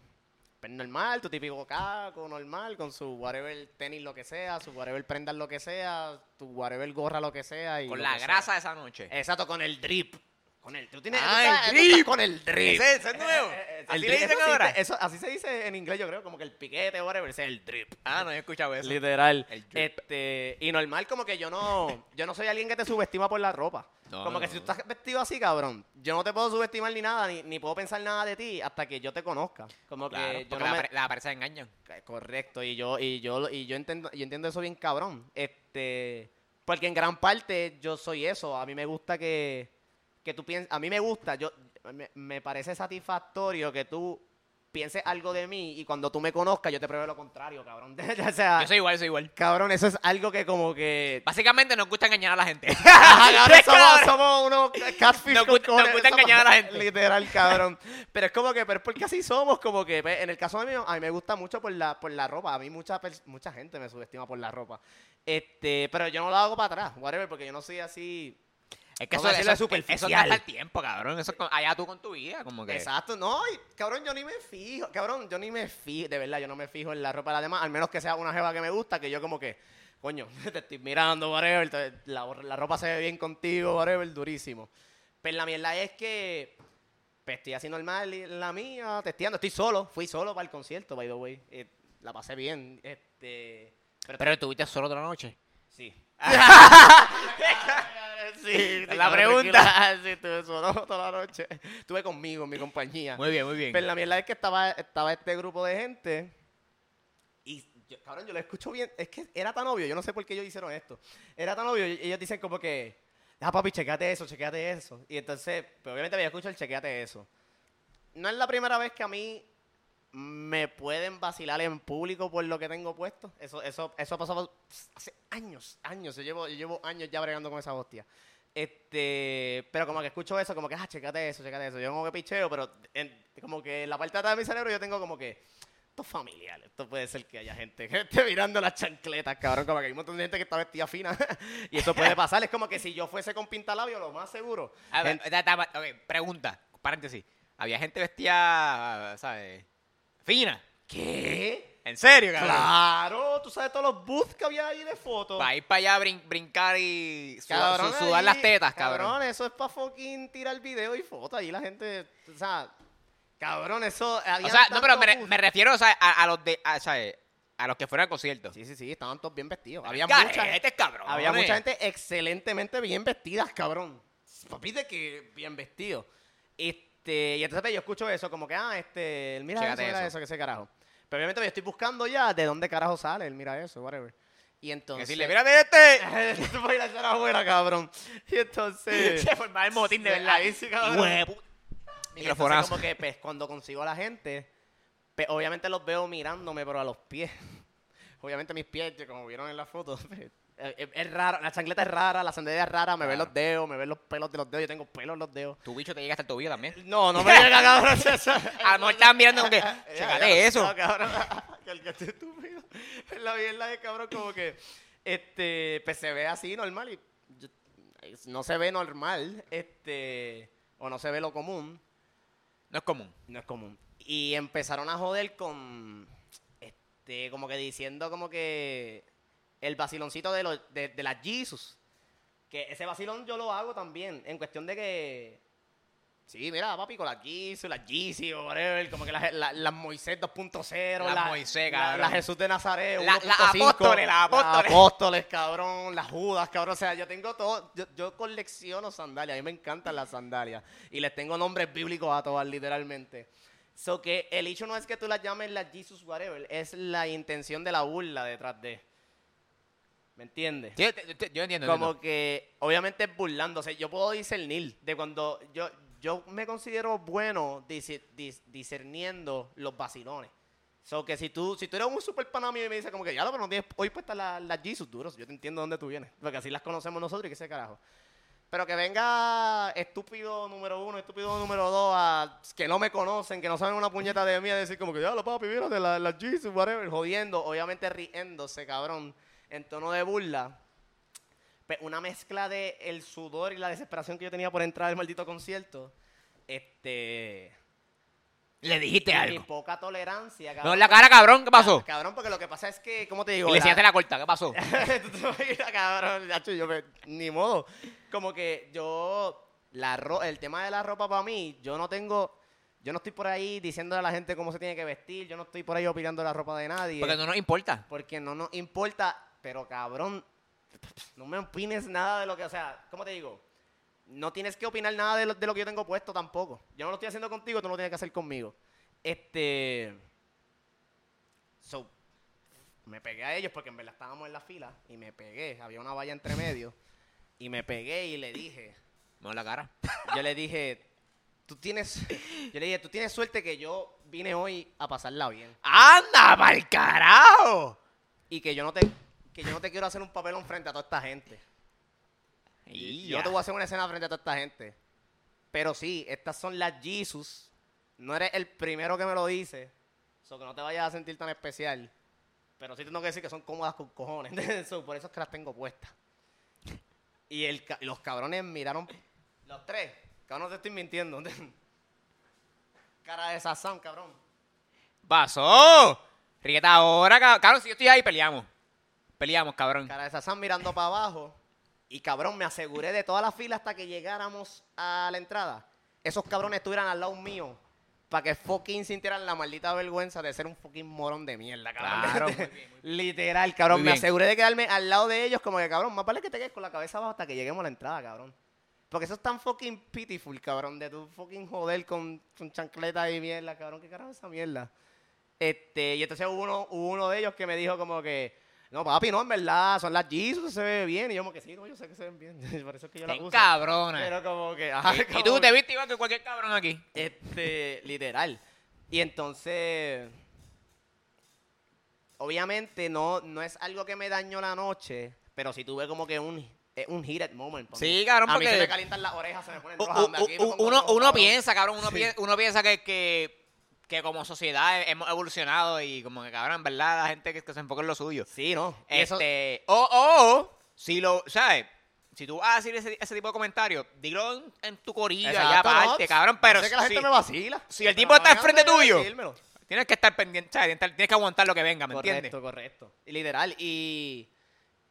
pues normal, tu típico caco, normal, con su whatever tenis, lo que sea, su whatever prendas, lo que sea, tu whatever gorra, lo que sea. Y Con la grasa de esa noche. Exacto, con el drip. Con el, tú tienes, Ah, el drip. con el drip. Ese, ese es nuevo. Eh, eh, Así el le drip, dicen eso ahora. eso- así se dice en inglés, yo creo, como que el piquete, whatever, ese es el drip. Ah, no he escuchado eso. Literal. El drip. Este, y normal, como que yo no, yo no soy alguien que te subestima por la ropa. No, como no, que si tú estás vestido así, cabrón, yo no te puedo subestimar ni nada, ni, ni puedo pensar nada de ti hasta que yo te conozca. Como Claro, que yo porque no la, me- la pareja engañan. Correcto, y yo, y yo, y yo entiendo, yo entiendo eso bien cabrón. Este, porque en gran parte yo soy eso. A mí me gusta que, que tú pienses, a mí me gusta, yo, me, me parece satisfactorio que tú pienses algo de mí y cuando tú me conozcas yo te pruebe lo contrario, cabrón. o sea, Yo soy igual, soy igual. cabrón, eso es algo que como que... Básicamente nos gusta engañar a la gente. Ajá, cabrón, ¡Qué somos, somos unos catfish Nos gusta- nos engañar a la gente. Literal, cabrón. Pero es como que, pero es porque así somos, como que, pues, en el caso de mí, a mí me gusta mucho por la, por la ropa. A mí mucha, mucha gente me subestima por la ropa. Este, pero yo no lo hago para atrás, whatever, porque yo no soy así... Es que eso, eso, decirlo eso, eso superficial. gasta el tiempo, cabrón. Eso es con- allá tú con tu vida, como que. Exacto, no, y, cabrón, yo ni me fijo, cabrón, yo ni me fijo, de verdad, yo no me fijo en la ropa de la demás, al menos que sea una jeva que me gusta, que yo como que, coño, te estoy mirando, whatever, te- la, la ropa se ve bien contigo, whatever, durísimo. Pero la mierda es que, pues, estoy así normal y la mía, testeando, estoy solo, fui solo para el concierto, by the way, eh, la pasé bien, este, pero, Pero estuviste solo otra noche. sí. sí, La pregunta. tranquila. Sí, estuve solo toda la noche. Estuve conmigo, en mi compañía. Muy bien, muy bien. Pero la mierda es que estaba, estaba este grupo de gente y, yo, cabrón, yo lo escucho bien. Es que era tan obvio, yo no sé por qué ellos hicieron esto. Era tan obvio, y ellos dicen como que, ah, papi, chequeate eso, chequeate eso. Y entonces, pues obviamente había escuchado el chequeate eso. No es la primera vez que a mí me pueden vacilar en público por lo que tengo puesto. Eso, eso, eso ha pasado hace años, años. Yo llevo, yo llevo años ya bregando con esa hostia. Este, pero como que escucho eso, como que, ah, checate eso, checate eso. Yo como que picheo, pero en- como que en la parte de atrás de mi cerebro yo tengo como que, esto es familiar, esto puede ser que haya gente que esté mirando las chancletas, cabrón, como que hay un montón de gente que está vestida fina. y eso puede pasar, es como que si yo fuese con pintalabio, lo más seguro. A ver, Gente- pregunta, paréntesis. Había gente vestida, ¿sabes? Fina. ¿Qué? ¿En serio, cabrón? Claro, tú sabes todos los booths que había ahí de fotos. Para ir para allá, brin- brincar y su- Cabrón, su- sudar ahí, las tetas, cabrón. eso es para fucking tirar video y fotos. Ahí la gente, o sea, cabrón, eso. O sea, no, pero me, refiero o sea, a, a los de, a, ¿sabes? a los que fueron al concierto. Sí, sí, sí, estaban todos bien vestidos. Había mucha, cabrón. había mucha gente excelentemente bien vestidas, cabrón. Papi, de que bien vestido. Este, y entonces yo escucho eso, como que, ah, este, mira eso, mira eso. eso, que ese carajo. Pero obviamente yo estoy buscando ya de dónde carajo sale, él mira eso, whatever. Y entonces. Decirle, mírate este. Puedes ir a hacer afuera, cabrón. Y entonces. Se formaba el motín de verdad. ahí sí, cabrón. Huevo. Y entonces como que pues, cuando consigo a la gente, pues, obviamente los veo mirándome, pero a los pies. Obviamente mis pies, como vieron en la foto, pues, es, es- es raro. La chancleta es rara, la sandalia es rara, me ven los dedos, me ven los pelos de los dedos. Yo tengo pelos en los dedos. Tu bicho te llega hasta el tobillo también. No, no me llega, cabrón. eso- A lo mejor estaban mirando como que, Ya, ya, chécate eso. No, cabrón. que el que esté estúpido. La mierda de cabrón, como que. Este. Pues se ve así normal y. yo- no se ve normal. Este. O no se ve lo común. No es común. No es común. Y empezaron a joder con. Este. Como que diciendo, como que. El vaciloncito de, los de, de las Jesus. Que ese vacilón yo lo hago también. En cuestión de que. Sí, mira, papi, con las Jesus, las Yeezy whatever, como que las la, las Moisés 2.0, Las la- Moisés, cabrón. la Jesús de Nazaret, La- 1.5, las apóstoles, las apóstoles. apóstoles, cabrón, las Judas, cabrón. O sea, yo tengo todo, yo, yo colecciono sandalias, a mí me encantan las sandalias. Y les tengo nombres bíblicos a todas, literalmente. So que el hecho no es que tú las llames las Jesus whatever, es la intención de la burla detrás de. ¿Me entiendes? Sí, te- te- yo entiendo. Como entiendo. que, obviamente, burlándose. Yo puedo discernir de cuando yo, yo me considero bueno disi- dis- discerniendo los vacilones. So que si tú, si tú eres un super pana mío y me dices como que ya lo, pero no tienes hoy puestas las las Jesus duros, yo te entiendo dónde tú vienes. Porque así las conocemos nosotros y qué sé carajo. Pero que venga estúpido número uno, estúpido número dos, a que no me conocen, que no saben una puñeta de mí, a decir como que ya lo papi, mírate, las la Jesus, whatever, jodiendo, obviamente riéndose, cabrón, en tono de burla. Pues una mezcla de el sudor y la desesperación que yo tenía por entrar al maldito concierto, este, Le dijiste y algo. poca tolerancia, No cabrón. en la cara, cabrón, ¿qué pasó? Cabrón, porque lo que pasa es que, ¿cómo te Y digo? le La- enseñaste la corta, ¿qué pasó? Tú te imaginas, cabrón, Nacho, yo me- ni modo. Como que yo, la ro- el tema de la ropa para mí, yo no tengo, yo no estoy por ahí diciéndole a la gente cómo se tiene que vestir, yo no estoy por ahí opinando la ropa de nadie, Porque no nos importa. porque no nos importa, pero cabrón, no me opines nada de lo que, o sea, ¿cómo te digo? No tienes que opinar nada de lo, de lo que yo tengo puesto tampoco. Yo no lo estoy haciendo contigo, tú no lo tienes que hacer conmigo. Este. So, me pegué a ellos porque en verdad estábamos en la fila y me pegué. Había una valla entre medio y me pegué y le dije, No la cara. yo le dije, tú tienes, yo le dije, tú tienes suerte que yo vine hoy a pasarla bien ¡Anda, pa'l carajo! y que yo no te, que yo no te quiero hacer un papelón frente a toda esta gente. Y Yo no te voy a hacer una escena frente a toda esta gente. Pero sí, estas son las Jesus. No eres el primero que me lo dice. So que no te vayas a sentir tan especial. Pero sí tengo que decir que son cómodas con cojones. So, por eso es que las tengo puestas. Y el, los cabrones miraron. Los tres. Cabrón, no te estoy mintiendo. Cara de sazón, cabrón. ¡Pasó! Ríete ahora, cabrón. Cabrón, si yo estoy ahí, peleamos. Peleamos, cabrón. Cara de sazón mirando para abajo. Y cabrón, me aseguré de toda la fila hasta que llegáramos a la entrada. Esos cabrones estuvieran al lado mío. Para que fucking sintieran la maldita vergüenza de ser un fucking morón de mierda, cabrón. Claro, muy bien, Literal, cabrón. Muy me bien. aseguré de quedarme al lado de ellos como que, cabrón, más vale que te quedes con la cabeza abajo hasta que lleguemos a la entrada, cabrón. Porque eso es tan fucking pitiful, cabrón, de tu fucking joder con, con chancleta y mierda, cabrón. ¿Qué carajo es esa mierda? Este, y entonces hubo uno, hubo uno de ellos que me dijo como que, no, papi, no, en verdad, son las Jesus, se ve bien. Y yo como que sí, no, yo sé que se ven bien. Por eso es que yo las ¡Qué uso. cabrona! Pero como que, ajá, Y- tú te viste igual que cualquier cabrón aquí. este, literal. Y entonces, obviamente no, no es algo que me dañó la noche, pero sí tuve como que un, eh, un heated moment. Sí, cabrón, A mí se porque- me calientan las orejas, se me ponen rojas. uno uno cabrón. piensa, cabrón, uno, Sí. piensa, uno piensa que, que, que como sociedad hemos evolucionado y como que, cabrón, verdad, la gente que, que se enfoca en lo suyo. Sí, ¿no? Eso- Este, o, o, si lo, ¿sabes? Si tú vas a decir ese, ese tipo de comentarios, dilo en, en tu Exacto, ¿no? aparte, cabrón, pero sé que la gente si- me vacila. si el tipo no está enfrente tuyo, decírmelo. tienes que estar pendiente, ¿sabes? Tienes que aguantar lo que venga, ¿me correcto, entiendes? correcto. Y literal, y,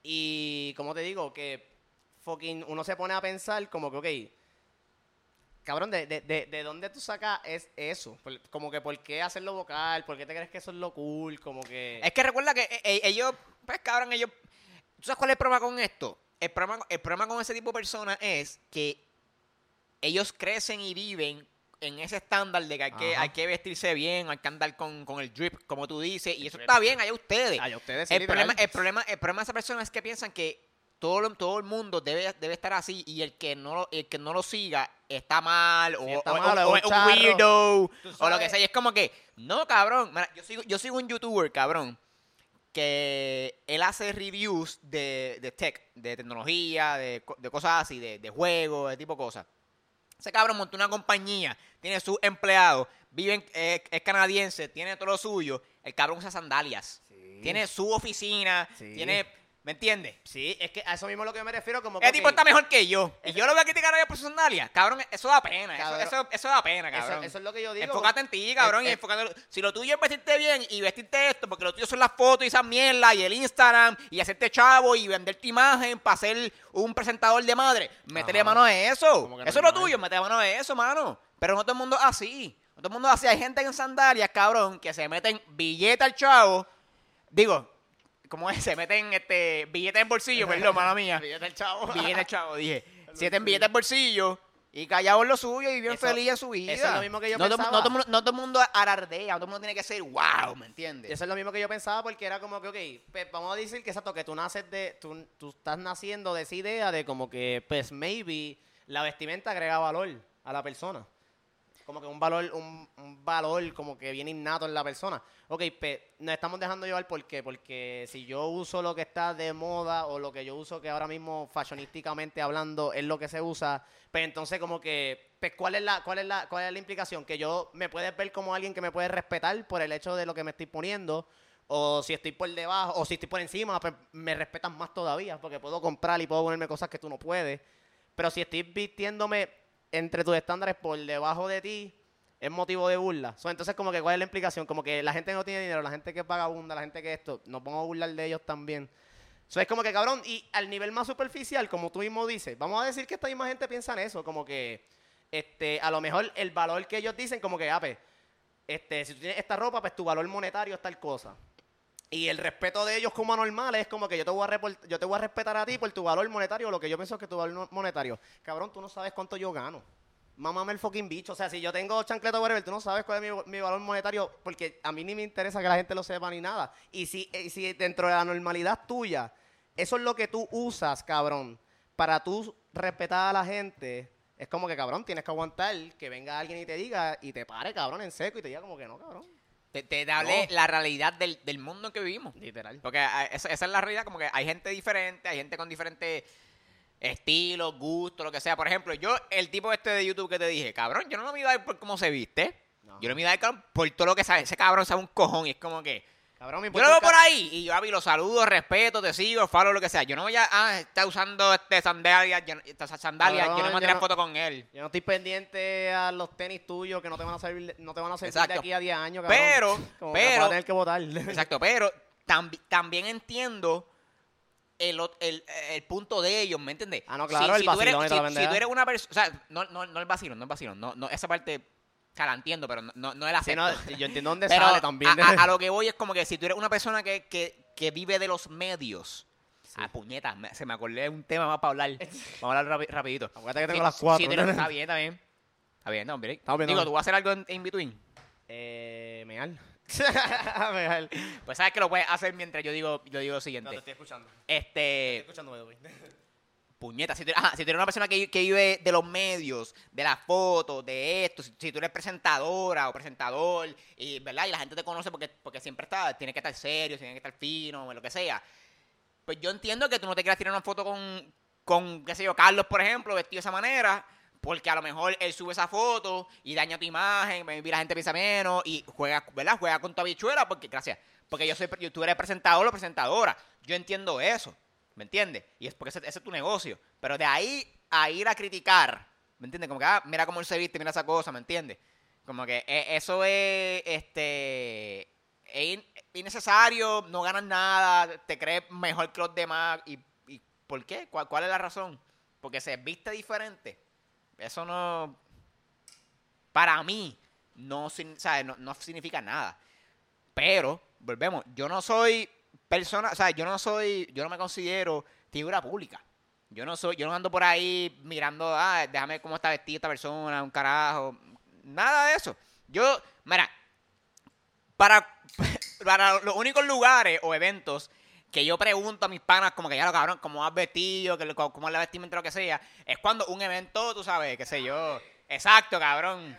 y como te digo, que fucking uno se pone a pensar como que, ok, cabrón, ¿de, de, de, de dónde tú sacas es eso? Como que, ¿por qué hacerlo vocal? ¿Por qué te crees que eso es lo cool? Como que... Es que recuerda que eh, eh, ellos, pues cabrón, ellos. ¿Tú sabes cuál es el problema con esto? El problema, el problema con ese tipo de personas es que ellos crecen y viven en ese estándar de que hay que, Ajá. hay que vestirse bien, hay que andar con, con el drip, como tú dices, y eso Drip. está bien, allá ustedes. Ay, a ustedes sí, el, literal. problema, el, problema, el problema de esas personas es que piensan que todo, todo el mundo debe, debe estar así y el que no lo, el que no lo siga está mal o, Sí, está o- mal, o- es o un es un charro. weirdo o lo que sea. Y es como que, no, cabrón. Mira, yo, sigo, yo sigo un youtuber, cabrón, que él hace reviews de, de tech, de tecnología, de, de cosas así, de, de juegos, de tipo cosas. Ese cabrón montó una compañía, tiene sus empleados, vive en- es, es canadiense, tiene todo lo suyo. El cabrón usa sandalias. Sí. Tiene su oficina, Sí. tiene... ¿Me entiendes? Sí, es que a eso mismo es lo que me refiero como Ese que, tipo está mejor que yo. Y yo lo voy a criticar a ellos por. Cabrón, eso da pena. Eso, Cabrón. eso, eso da pena, cabrón. eso es lo que yo digo. Enfócate en ti, cabrón, Es- y es- enfócate. Si lo tuyo es vestirte bien y vestirte esto, porque lo tuyo son las fotos y esas mierdas y el Instagram y hacerte chavo y vender tu imagen para ser un presentador de madre, métele mano a eso. Eso es lo tuyo, métele mano a eso, mano. Pero no todo el mundo es así. No todo el mundo es así. Hay gente en sandalias, cabrón, que se meten billete al chavo. Digo, ¿cómo es? Se meten este billete en bolsillo, perdón, mala mía. Fíjate el chavo. Billete, chavo, dije. Siete en billetes en bolsillo y callado en lo suyo y bien feliz en su vida. eso es lo mismo que yo no pensaba. no todo el mundo- no todo el mundo alardea, no todo el mundo tiene que ser wow, ¿me entiendes? Eso es lo mismo que yo pensaba porque era como que, ok, pues vamos a decir que exacto, que tú naces de, tú, tú estás naciendo de esa idea de como que, pues maybe la vestimenta agrega valor a la persona. Como que un valor, un, valor como que viene innato en la persona. Ok, pues nos estamos dejando llevar ¿por qué? Porque si yo uso lo que está de moda o lo que yo uso que ahora mismo fashionísticamente hablando es lo que se usa, pues entonces como que, pues ¿cuál es la, cuál es la, cuál es la implicación? Que yo me puedes ver como alguien que me puede respetar por el hecho de lo que me estoy poniendo, o si estoy por debajo, o si estoy por encima, pues me respetan más todavía, porque puedo comprar y puedo ponerme cosas que tú no puedes. Pero si estoy vistiéndome entre tus estándares por debajo de ti, es motivo de burla. Entonces, como que, ¿cuál es la implicación? Como que la gente no tiene dinero, la gente que es vagabunda, la gente que esto, nos vamos a burlar de ellos también. So, es como que, cabrón, y al nivel más superficial, como tú mismo dices, vamos a decir que esta misma gente piensa en eso, como que, este, a lo mejor el valor que ellos dicen, como que, ah, pues, este, si tú tienes esta ropa, pues tu valor monetario es tal cosa. Y el respeto de ellos como anormales es como que yo te voy a yo te voy a respetar a ti por tu valor monetario, lo que yo pienso que tu valor monetario. Cabrón, tú no sabes cuánto yo gano. Mámame el fucking bicho. O sea, si yo tengo chancleta whatever, tú no sabes cuál es mi, mi valor monetario, porque a mí ni me interesa que la gente lo sepa ni nada. Y si, eh, si dentro de la normalidad tuya, eso es lo que tú usas, cabrón, para tú respetar a la gente, es como que, cabrón, tienes que aguantar que venga alguien y te diga, y te pare, cabrón, en seco, y te diga como que no, cabrón. Te, te hablé No. la realidad del, del mundo en que vivimos. Literal. Porque ah, esa, esa es la realidad, como que hay gente diferente, hay gente con diferentes estilos, gustos, lo que sea. Por ejemplo, yo, el tipo este de YouTube que te dije, cabrón, yo no lo mido a él por cómo se viste. No. Yo lo mido a él por todo lo que sabe. Ese cabrón sabe un cojón y es como que... Cabrón, Yo lo veo por ahí y yo a mí lo saludo, respeto, te sigo, follow, lo que sea. Yo no voy a... Ah, está usando este sandalias, yo no- estas sandalias, Cabrón, yo no me tirar no- foto con él. Yo no estoy pendiente a los tenis tuyos que no te van a servir, no te van a servir de Exacto. aquí a 10 años, cabrón. Pero, Como que vas pero- a tener que votar. Exacto, pero tambi- también entiendo el, el, el punto de ellos, ¿me entiendes? Ah, no, claro, el tú eres, vacilón toda la si, si tú eres una persona, o sea, no, no, no el vacilón, no el vacilón, no, no, esa parte, la entiendo, pero no, no, no el Sí, acepto. no, yo entiendo dónde pero sale también. A, a- a lo que voy es como que si tú eres una persona que, que, que vive de los medios, ah, puñeta, me- se me acordé de un tema más para hablar, vamos a hablar rapi- rapidito. Acuérdate que tengo las cuatro. eres- está bien, está bien. Está bien, no, hombre. Estamos bien, Digo, tú vas a hacer algo en, in between. Eh, meal. Pues sabes que lo puedes hacer mientras yo digo, yo digo lo siguiente. estoy escuchando. Este, escuchando, güey. Puñeta, si tú, eres una persona que, que vive de los medios, de las fotos, de esto, si, tú eres presentadora o presentador, y, ¿verdad? Y la gente te conoce porque, porque siempre está, tiene que estar serio, tiene que estar fino, o lo que sea. Pues yo entiendo que tú no te quieras tirar una foto con, con, qué sé yo, Carlos, por ejemplo, vestido de esa manera, porque a lo mejor él sube esa foto y daña tu imagen, la gente piensa menos y juega, ¿verdad? Juega con tu habichuela porque, gracias, porque yo soy, tú eres presentador o presentadora. Yo entiendo eso, ¿me entiendes? Y es porque ese, es tu negocio. Pero de ahí a ir a criticar, ¿me entiendes? Como que, ah, mira cómo él se viste, mira esa cosa, ¿me entiendes? Como que eh, eso es, este, es in- innecesario, no ganas nada, te crees mejor que los demás. ¿Y, por qué? ¿Cuál, ¿Cuál es la razón? Porque se viste diferente. Eso no, para mí, no, sin- ¿sabes? no, no significa nada. Pero, volvemos, yo no soy persona, o sea, yo no soy, yo no me considero figura pública. Yo no soy, yo no ando por ahí mirando, ah, déjame cómo está vestida esta persona, un carajo. Nada de eso. Yo, mira, para, para los únicos lugares o eventos que yo pregunto a mis panas, como que ya lo cabrón, cómo has vestido, cómo es la vestimenta, lo que sea, es cuando un evento, tú sabes, qué sé yo. Exacto, cabrón.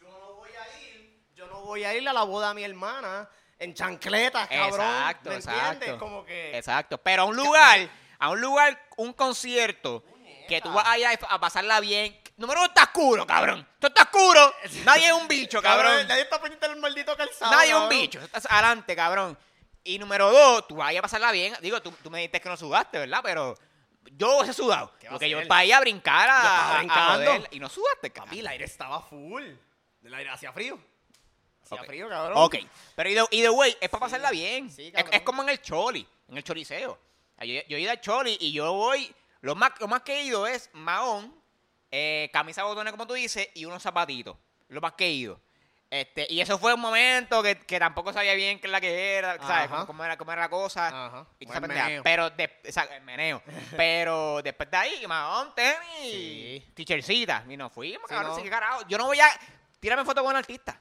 Yo no voy a ir, yo no voy a ir a la boda de mi hermana en chancletas, cabrón. Exacto, ¿Me exacto. entiendes? Como que... Exacto. Pero a un lugar, a un lugar, un concierto, que tú vas a pasarla bien. Número uno, está oscuro, cabrón. Esto está oscuro. Nadie es un bicho, cabrón. Nadie está pendiente del maldito calzado, Nadie es un bicho. Estás adelante, cabrón. Y número dos, tú vas a pasarla bien. Digo, tú, tú me dijiste que no sudaste, ¿verdad? Pero yo he sudado. ¿Qué va a Porque yo para ir a brincar Yo a, estaba a- a brincando. joder, y no sudaste, cabrón. Papi, el aire estaba full. El aire hacía frío. Hacía Ok. frío, cabrón. Ok, pero either, either way, es para pasarla bien. sí, es, como en el choli, en el choriceo. Yo, yo he ido al choli y yo voy, lo más, lo más que he ido es mahón, eh, camisa botones como tú dices y unos zapatitos. Lo más que he ido. Este, y eso fue un momento que, que tampoco sabía bien qué es la que era, ¿sabes? Cómo, cómo era, cómo era la cosa. Ajá. Y. Pero, de, exacto, el meneo. Pero después de ahí, mahón, tenis, Sí. teachercita. Y nos fuimos, Sí, cabrón, no. sí, carajo. Yo no voy a tirarme foto con un artista.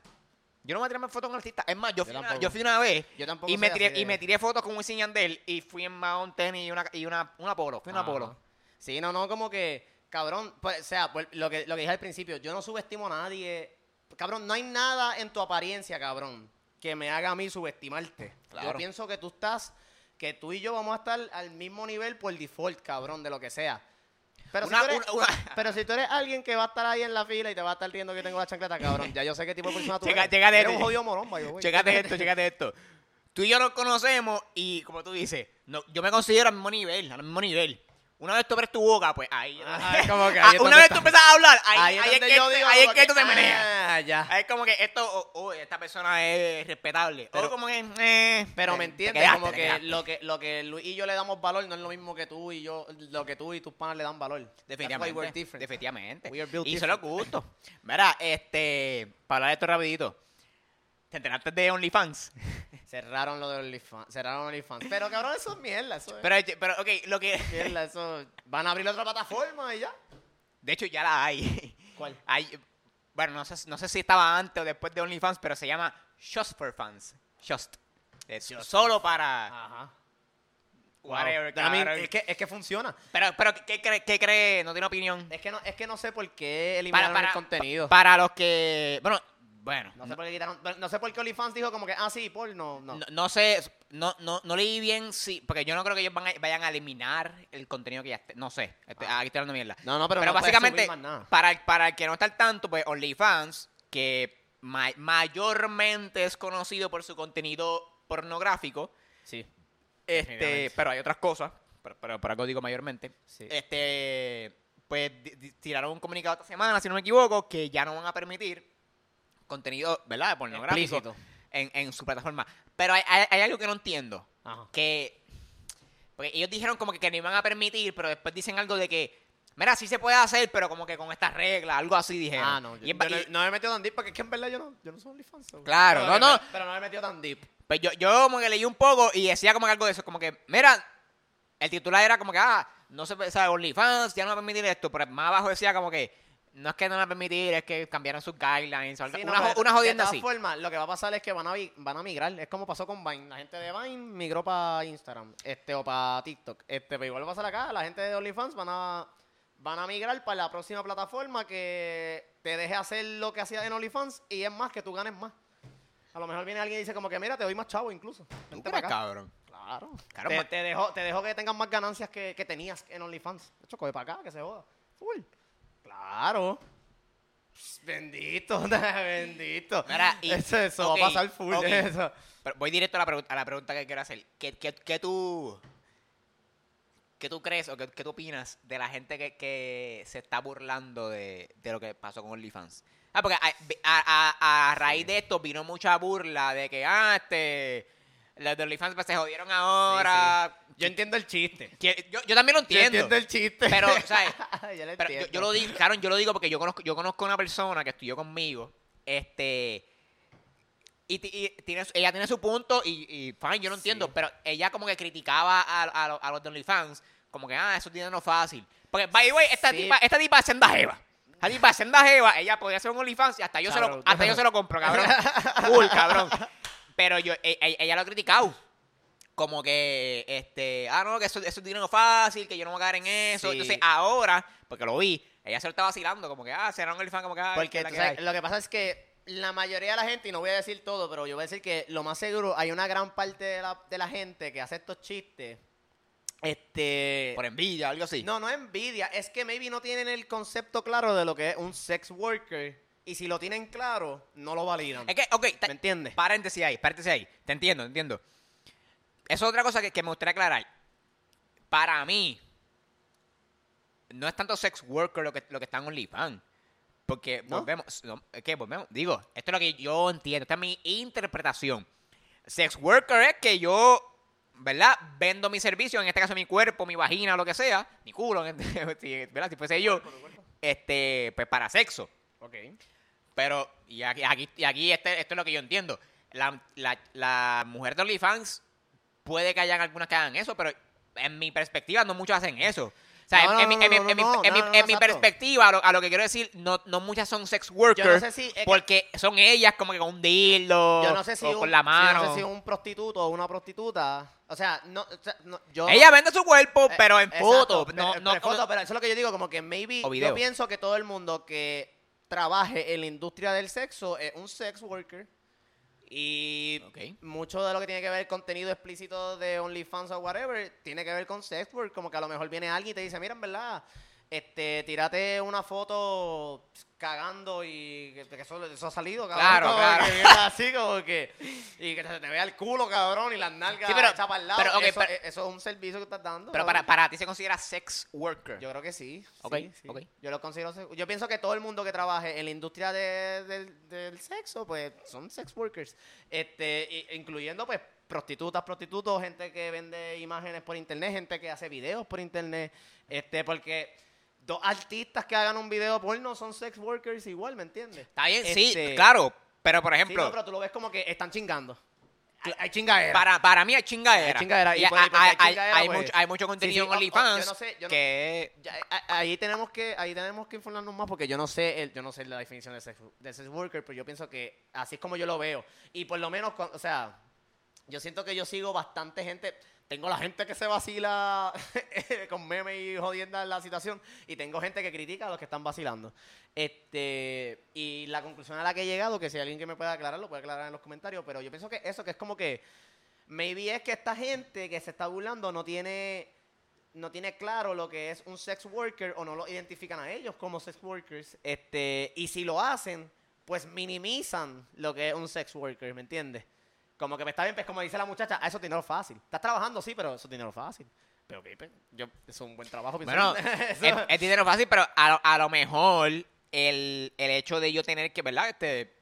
Yo no voy a tirarme foto con un artista. Es más, yo Yo fui, una, tampoco. yo fui una vez Yo y me, tiré, y me tiré fotos con Wisin Yandel y fui en Mount Tenis y una, y una, una polo. Fui una polo. Sí, no, no, como que, cabrón, pues, o sea, pues, lo, que, lo que dije al principio, yo no subestimo a nadie. Cabrón, no hay nada en tu apariencia, cabrón, que me haga a mí subestimarte. Claro. Yo pienso que tú estás, que tú y yo vamos a estar al mismo nivel por default, cabrón, de lo que sea. Pero, Una- si, tú eres, una- una- pero si tú eres alguien que va a estar ahí en la fila y te va a estar riendo que tengo la chancleta, cabrón, ya yo sé qué tipo de persona tú Checa- eres. chécate eres un jodido morón, the way. Chécate esto, chécate esto. Tú y yo nos conocemos y, como tú dices, no, yo me considero al mismo nivel, al mismo nivel. Una vez tú abres tu boca, pues ahí. Ajá, es como que Ah, ahí es una vez tú empiezas a hablar, ahí, Ahí es ahí es donde que, digo ahí es como que esto se menea. Ah, ya. Es como que esto, oh, oh, esta persona es respetable. Pero- o como que, eh, Pero me entiendes, quedaste, como que lo que lo que Luis y yo le damos valor no es lo mismo que tú y yo, lo que tú y tus panas le dan valor. Definitivamente. we're different. Definitivamente. We are built y son los gustos. Mira, este, para hablar de esto rapidito. ¿Te enteraste de OnlyFans? Cerraron lo de OnlyFans, cerraron OnlyFans. Pero cabrón, eso es mierda, eso es Pero, pero, ok, lo que... mierda, eso van a abrir otra plataforma y ya. De hecho, ya la hay. ¿Cuál? hay bueno, no sé, no sé si estaba antes o después de OnlyFans, pero se llama Just for Fans. Just. Es solo para... Ajá. Whatever, I mean, cabrón. es que es que funciona. Pero, pero ¿qué cree? ¿Qué cree? No tiene opinión. Es que no es que no sé por qué eliminaron el contenido. pa- para los que... Bueno, bueno. no sé por qué quitaron, no sé por qué OnlyFans dijo como que ah sí, porno, no. No, no sé, no, no, no leí bien si, porque yo no creo que ellos van a- vayan a eliminar el contenido que ya esté, no sé, este- Ah. aquí estoy hablando mierda. No, no, pero, Pero no puedes básicamente, subir más nada. para, el- para el que no está al tanto, pues OnlyFans, que ma- mayormente es conocido por su contenido pornográfico, Sí. este, Definitivamente. pero hay otras cosas, pero, pero por algo digo mayormente, Sí. este, pues di- di- tiraron un comunicado esta semana, si no me equivoco, que ya no van a permitir contenido, ¿verdad?, pornográfico Explícito. en, en su plataforma. Pero hay, hay- hay algo que no entiendo. Ajá. Que. Porque ellos dijeron como que, que no iban a permitir, pero después dicen algo de que. Mira, sí se puede hacer, pero como que con estas reglas, algo así dijeron. Ah, no, yo, no, y- no me he metido tan deep porque es que en verdad yo no, yo no soy OnlyFans. Claro, pero, no, no. Pero no me he metido tan deep. pues yo, yo como que leí un poco y decía como que algo de eso, como que, mira, el titular era como que, ah, no se ¿sabes? OnlyFans, ya no va a permitir esto, pero más abajo decía como que, no es que no van a permitir, es que cambiaron sus guidelines, Sí, no, una, una jodienda De así. todas formas, lo que va a pasar es que van a, van a migrar. Es como pasó con Vine. La gente de Vine migró para Instagram este, o para TikTok. Este, pero igual va a pasar acá. La gente de OnlyFans van a, van a migrar para la próxima plataforma que te deje hacer lo que hacía en OnlyFans y es más, que tú ganes más. A lo mejor viene alguien y dice como que, mira, te doy más chavo incluso. ¿Tú Vente cabrón? Claro. Claro, te, te dejo, te dejo que tengas más ganancias que, que tenías en OnlyFans. De hecho, coge para acá, que se joda. Full. Claro. Bendito, bendito. Mira, y- eso, eso ok, va a pasar full ok. de eso. Pero voy directo a la, pregun- a la pregunta que quiero hacer. ¿Qué, qué, qué tú, qué tú crees o qué, qué tú opinas de la gente que, que se está burlando de, de lo que pasó con OnlyFans? Ah, porque a, a- a- a raíz de esto vino mucha burla de que, ah, este, los de OnlyFans pues, se jodieron ahora. Yo entiendo el chiste. Yo, yo también lo Yo entiendo. entiendo el chiste. Pero, ¿sabes? yo lo Pero yo, entiendo. yo lo digo, claro, yo lo digo porque yo conozco, yo conozco una persona que estudió conmigo, este, y, ti- y tiene, ella tiene su punto y, y fine, yo no entiendo, Sí. pero ella como que criticaba a, a, lo- a los de OnlyFans, como que, ah, eso es dinero fácil. Porque, by the way, esta tipa, esta tipa es senda jeva. Esta tipa es senda jeva, ella podía hacer un OnlyFans y hasta yo, se lo, hasta yo se lo compro, cabrón. Cool, cabrón. Pero yo, e- e- ella lo ha criticado. Como que, este, ah, no, que eso, eso es dinero fácil, que yo no voy a caer en eso. Sí. Entonces, ahora, porque lo vi, ella se lo está vacilando, como que, ah, será un OnlyFans, como que, ah, Porque que sabes, lo que pasa es que la mayoría de la gente, y no voy a decir todo, pero yo voy a decir que lo más seguro, hay una gran parte de la, de la gente que hace estos chistes. Este. Por envidia, algo así. No, no envidia, es que maybe no tienen el concepto claro de lo que es un sex worker. Y si lo tienen claro, no lo validan. Es que, ok, ¿Me entiendes? paréntesis ahí, paréntesis ahí. Te entiendo, te entiendo. Eso es otra cosa que, que me gustaría aclarar. Para mí, no es tanto sex worker lo que, lo que está en OnlyFans. Porque ¿No? volvemos, no, que volvemos, digo, esto es lo que yo entiendo, esta es mi interpretación. Sex worker es que yo, ¿verdad? Vendo mi servicio, en este caso mi cuerpo, mi vagina, lo que sea, mi culo, ¿verdad? Si fuese yo, este, pues para sexo. Ok. Pero, y aquí, aquí, y aquí este, esto es lo que yo entiendo. La, la, la mujer de OnlyFans puede que hayan algunas que hagan eso, pero en mi perspectiva no muchos hacen eso. O sea, No, en, no, en mi- en mi- no, en en mi- perspectiva, a lo, a lo que quiero decir, no, no muchas son sex workers. sé si- que- porque son ellas como que con un dildo Yo no sé si, o un, con la mano. no sé si un prostituto o una prostituta. O sea, no, o sea, no, yo. Ella vende su cuerpo, Eh, pero en exacto, foto. pero- No, en como- foto, pero eso es lo que yo digo, como que maybe yo pienso que todo el mundo que trabaje en la industria del sexo es un sex worker. Y mucho de lo que tiene que ver contenido explícito de OnlyFans o whatever tiene que ver con sex work, como que a lo mejor viene alguien y te dice, mira, en verdad, este, tírate una foto cagando y que, que eso, eso ha salido, cabrón. Claro, claro. que así como que y que se te vea el culo, cabrón, y las nalgas Sí, pero- para el lado. pero, eso, pero- eso es un servicio que estás dando. Pero para, para ti se considera sex worker. Yo creo que sí. Ok, sí, sí. ok. Yo lo considero. Yo pienso que todo el mundo que trabaje en la industria de- del- del sexo, pues son sex workers. Este, incluyendo, pues, prostitutas, prostitutos, gente que vende imágenes por internet, gente que hace videos por internet. Este, porque dos artistas que hagan un video porno son sex workers igual, ¿me entiendes? Está bien, sí, Este, claro. Pero, por Sí, ejemplo, no, pero tú lo ves como que están chingando. Hay, chingadera. para, para mí hay chingadera. Hay chingadera, y Y pues- hay, hay hay- hay- chingadera, hay pues, mucho, hay mucho contenido sí, en o- o- OnlyFans yo no sé, yo no- que... Ya, a- ahí tenemos que ahí tenemos que informarnos más porque yo no sé el, yo no sé la definición de sex, de sex worker pero yo pienso que así es como yo lo veo y por lo menos o sea yo siento que yo sigo bastante gente tengo la gente que se vacila con memes y jodienda en la situación y tengo gente que critica a los que están vacilando este y la conclusión a la que he llegado que si alguien que me pueda aclarar lo puede aclarar en los comentarios pero yo pienso que eso que es como que maybe es que esta gente que se está burlando no tiene no tiene claro lo que es un sex worker o no lo identifican a ellos como sex workers. Este, y si lo hacen, pues minimizan lo que es un sex worker, ¿me entiendes? Como que me está bien, pues como dice la muchacha, ah, eso es dinero fácil. Estás trabajando, sí, pero eso es dinero fácil. Pero ok, pues, yo, eso es un buen trabajo. Bueno, es, es dinero fácil, pero a, lo- a lo mejor el, el hecho de yo tener que, ¿verdad? Este,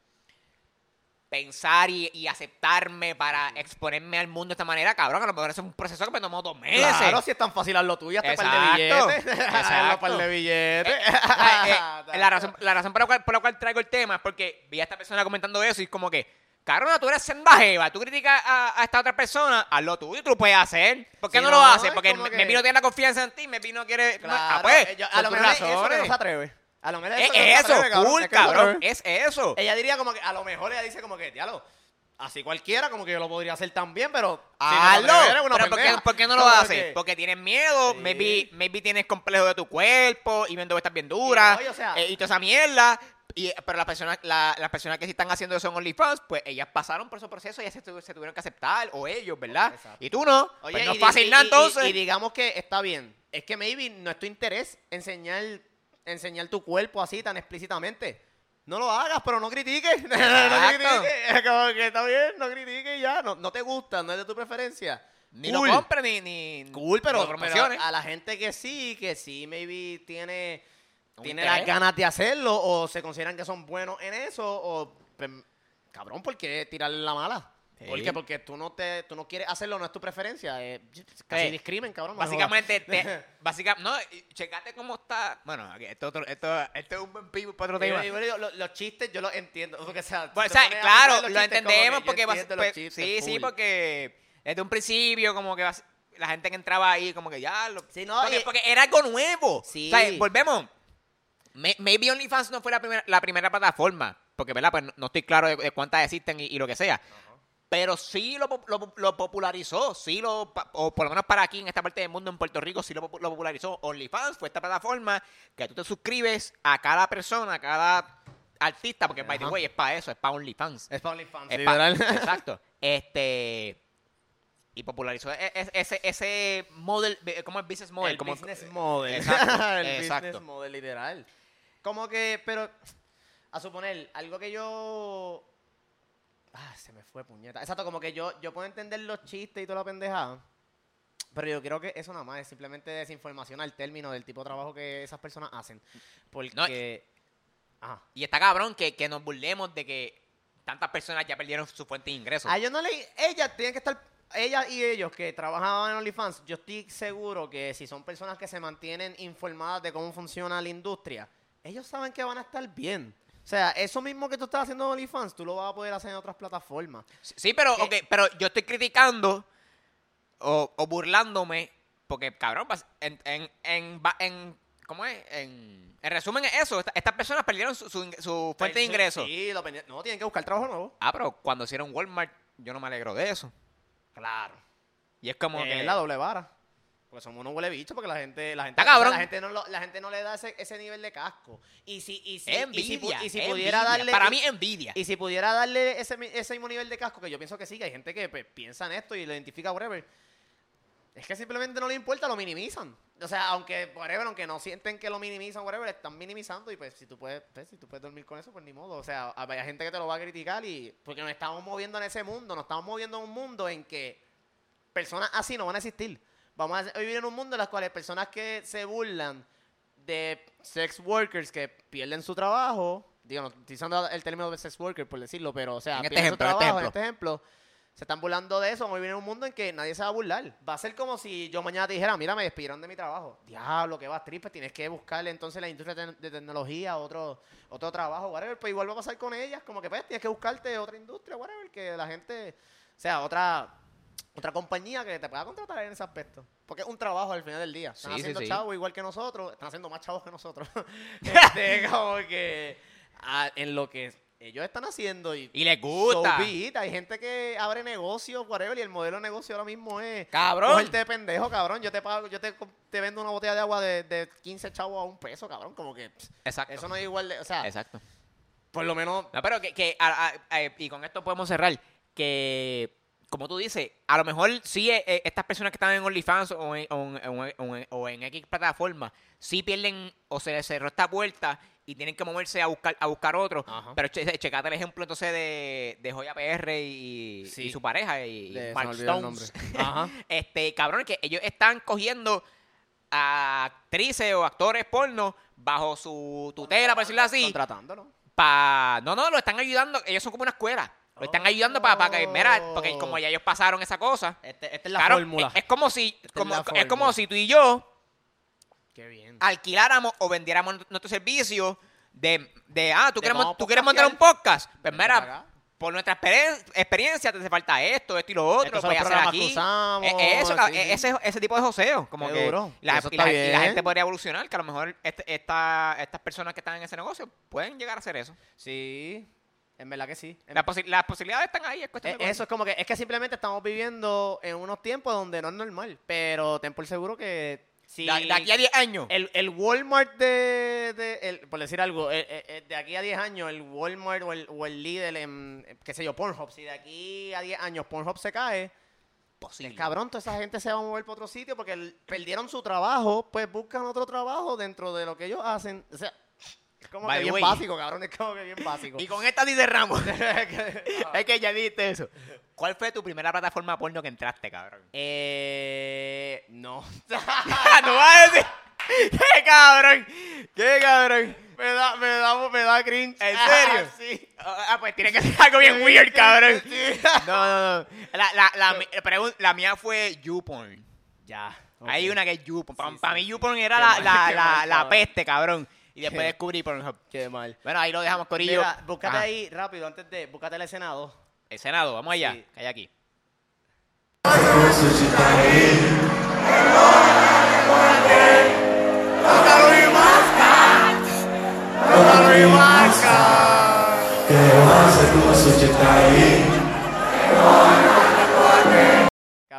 pensar y, y aceptarme para exponerme al mundo de esta manera, cabrón, a lo mejor eso es un proceso que me tomó dos meses. Claro, si es tan fácil hazlo tuyo, hazte par de Exacto, billetes. exacto. Par de billetes. Ah, eh, la razón, la razón por, la cual, por la cual traigo el tema es porque vi a esta persona comentando eso y es como que, Carona, tú eres sendajeva, tú criticas a, a esta otra persona, hazlo tú y tú lo puedes hacer. ¿Por qué Sí, no, lo no, haces? es Porque me, que- me vino tiene la confianza en ti, me vino quiere... Claro, ah, pues, yo- a lo mejor es eso que no se atreve. A lo mejor Es eso no se eso, atreve, cool, es que no se cabrón, es eso. Ella diría como que, a lo mejor ella dice como que, diablo, así cualquiera como que yo lo podría hacer también, pero... si no Hazlo, pero ¿por qué, pendeja. por qué no lo haces? que- Porque tienes miedo, Sí. maybe, maybe tienes complejo de tu cuerpo y viendo que estás bien dura Y, o sea- eh, y toda esa mierda. Y, pero las personas, la- las personas que sí están haciendo eso en OnlyFans, pues ellas pasaron por esos procesos, ellas se, se tuvieron que aceptar, o ellos, ¿verdad? Exacto. Y tú no. Oye, pues no y es fácil y- nada y- entonces. Y, y digamos que está bien. Es que maybe no es tu interés enseñar, enseñar tu cuerpo así tan explícitamente. No lo hagas, pero no critiques. no critiques. Como que está bien, no critiques y ya. No, no te gusta, no es de tu preferencia. ni Cool. lo compres ni, ni Cool, pero, a la gente que sí, que sí, maybe tiene, Un tiene interés. las ganas de hacerlo o se consideran que son buenos en eso o... pues, cabrón, ¿por qué tirarle la mala? Sí. ¿Por qué? Porque tú no, te, tú no quieres hacerlo, no es tu preferencia. eh, casi Sí. discrimen, cabrón. Básicamente, te, básicamente, no, checate cómo está. Bueno, esto, otro- esto, esto es un buen pivo para otro tema. Los, chistes yo los entiendo. Porque, o sea, Bueno, o claro, lo entendemos porque vas- pues, chistes sí, sí, porque desde un principio como que vas- la gente que entraba ahí como que ya lo, Sí, no, porque, y- porque era algo nuevo. Sí. O sea, volvemos. May- Maybe OnlyFans no fue la primera, la primera plataforma, porque verdad, pues no, estoy claro de, de cuántas existen y, y lo que sea. Pero sí lo, pop- lo- lo popularizó, sí lo, o por lo menos para aquí en esta parte del mundo, en Puerto Rico, sí lo, lo popularizó. OnlyFans fue esta plataforma que tú te suscribes a cada persona, a cada artista, porque by the way es para eso, es para OnlyFans. Es para OnlyFans, Es pa- exacto. Este. Y popularizó e- e- ese, ese model, ¿cómo es business model? el como, business model. Exacto, el exacto. business model, literal. Como que, pero, a suponer, algo que yo... Ah, se me fue, puñeta. Exacto, como que yo, yo puedo entender los chistes y toda la pendejada, pero yo creo que eso nada más es simplemente desinformación al término del tipo de trabajo que esas personas hacen. Porque... Ajá. Y está cabrón que, que nos burlemos de que tantas personas ya perdieron su fuente de ingresos. A ellos no le... Ella tiene que estar... Ella y ellos que trabajaban en OnlyFans, yo estoy seguro que si son personas que se mantienen informadas de cómo funciona la industria, ellos saben que van a estar bien. O sea, eso mismo que tú estás haciendo en OnlyFans, tú lo vas a poder hacer en otras plataformas. Sí, pero, que- ok, pero yo estoy criticando o, o burlándome porque, cabrón, pas- en, en, en, en- ¿cómo es? En, en resumen es eso, esta- estas personas perdieron su, su, ing- su fuente de ingresos. Sí, lo no, tienen que buscar trabajo nuevo. Ah, pero cuando hicieron Walmart, yo no me alegro de eso. Claro. Y es como Es que... la doble vara. Porque somos unos huele bicho porque la gente, la gente, cabrón. la gente no lo- la gente no le da ese, ese nivel de casco. Y si, y si, y envidia. y si pudiera darle Para mí, envidia. Y si pudiera darle ese, ese mismo nivel de casco, que yo pienso que sí, que hay gente que pues, piensa en esto y lo identifica whatever. Es que simplemente no le importa, lo minimizan. O sea, aunque, whatever, aunque no sienten que lo minimizan, whatever, están minimizando y pues si tú puedes, pues, si tú puedes dormir con eso, pues ni modo. O sea, hay gente que te lo va a criticar y porque nos estamos moviendo en ese mundo, nos estamos moviendo en un mundo en que personas así no van a existir. Vamos a vivir en un mundo en el cual personas que se burlan de sex workers que pierden su trabajo, digo, no estoy usando el término de sex worker por decirlo, pero o sea, En este pierden su ejemplo, en este trabajo, en este ejemplo, se están burlando de eso, vamos a vivir en un mundo en que nadie se va a burlar. Va a ser como si yo mañana te dijera, mira, me despidieron de mi trabajo. Diablo, que vas tripe, tienes que buscarle entonces la industria de, de tecnología, otro, otro trabajo, whatever. Pues igual va a pasar con ellas, como que pues tienes que buscarte otra industria, whatever, que la gente, o sea, otra, otra compañía que te pueda contratar en ese aspecto. Porque es un trabajo al final del día. Están Sí, haciendo sí. chavos igual que nosotros, están haciendo más chavos que nosotros. este, como que ah, en lo que ellos están haciendo y, Y les gusta. So. Hay gente que abre negocios, whatever, y el modelo de negocio ahora mismo es Cabrón. cogerte de pendejo, cabrón. Yo te pago, yo te, te vendo una botella de agua de, de 15 chavos a un peso, cabrón. Como que pss, Exacto. eso no es igual de, o sea, Exacto. por lo menos No, pero que, que a- a- a- y con esto podemos cerrar, que como tú dices, a lo mejor sí eh, eh, estas personas que están en OnlyFans o en, o en- o en- o en- o en X plataforma, sí pierden o se les cerró esta puerta y tienen que moverse a buscar a buscar otro. Ajá. Pero che, checate el ejemplo entonces de, de Joya PR y, Sí. y su pareja y de- Mark Stones. Ajá. este, cabrón, que ellos están cogiendo a actrices o actores porno bajo su tutela, por decirlo así, Contratándolo. pa no no lo están ayudando ellos son como una escuela lo están ayudando para que mira porque Oh. como ya ellos pasaron esa cosa Este, esta es la claro, fórmula. es, es como si como, es como si tú y yo Qué bien. alquiláramos o vendiéramos nuestro servicio de, de ah tú De quieres, tú quieres montar un podcast pues mira para por nuestra experien- experiencia te hace falta esto esto y lo otro los puedes hacer aquí usamos, Eh, eso sí, sí. ese ese tipo de joseo como Qué que duro. la, y, la, y la gente podría evolucionar que a lo mejor este- esta, estas personas que están en ese negocio pueden llegar a hacer eso Sí, en verdad que sí. Posi- las posibilidades están ahí, es cuestión Eh, de. Eso es como que, es que simplemente estamos viviendo en unos tiempos donde no es normal. Pero ten por seguro que si De, de aquí a 10 años. el, el Walmart de, de- el- por decir algo, el- el- el de aquí a 10 años, el Walmart o el, o el Lidl en, qué sé yo, Pornhub, si de aquí a 10 años Pornhub se cae, Posible. cabrón, toda esa gente se va a mover para otro sitio porque el- perdieron su trabajo, pues buscan otro trabajo dentro de lo que ellos hacen. O sea, es como By que bien way. básico, cabrón, es como que bien básico. Y con esta dice Ramos. Ah. es que ya dijiste eso. ¿Cuál fue tu primera plataforma porno que entraste, cabrón? Eh, no. no vas a decir. ¡Qué cabrón! ¡Qué cabrón! me da, me da, me da cringe. ¿En serio? sí. Ah, pues tiene que ser algo bien weird, cabrón. No, no, no. La, la, la, la mía fue YouPorn. Ya. Hay una que es YouPorn. Para Sí, sí. mí YouPorn era la, la, la, peste, cabrón. Y después descubrí Pornhub. Qué mal. Bueno, ahí lo dejamos, Corillo. Mira, búscate Ajá. ahí rápido, antes de. Búscate la escena 2. El Senado, vamos allá. Sí. Que hay aquí.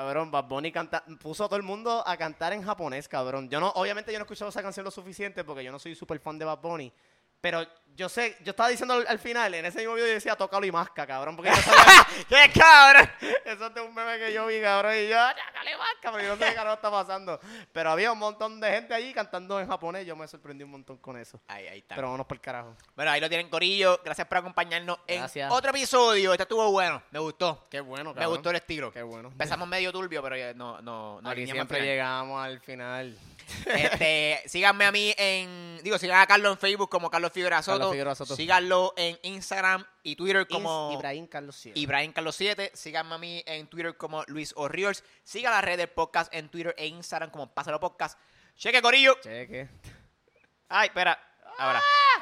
Cabrón, Bad Bunny canta, puso a todo el mundo a cantar en japonés, cabrón. Yo no, obviamente yo no he escuchado esa canción lo suficiente porque yo no soy súper fan de Bad Bunny. Pero yo sé, yo estaba diciendo al, al final, en ese mismo video yo decía, tócalo y masca, cabrón. Porque yo sabía, ¡Qué cabrón! eso es un meme que yo vi, cabrón. Y yo, tócalo y masca, pero yo no sé qué carajo está pasando. Pero había un montón de gente allí cantando en japonés. Yo me sorprendí un montón con eso. Ahí, ahí está. Pero vámonos por el carajo. bueno, ahí lo tienen, Corillo. Gracias por acompañarnos Gracias. en otro episodio. Este estuvo bueno. Me gustó. Qué bueno, Me gustó el estilo. Qué bueno. Empezamos medio turbio, pero ya no, no, no Aquí siempre llegamos al final. Este, síganme a mí en. Digo, sigan a Carlos en Facebook como Carlos Figueroa Soto. Carlos Figueroa Soto. Síganlo en Instagram y Twitter como. Ibrahim Carlos Sierra. Ibrahim Carlos 7. Síganme a mí en Twitter como Luis O'Riors. Siga la red del podcast en Twitter e Instagram como Pásalo Podcast. Cheque, Corillo. Cheque. Ay, espera. Ahora.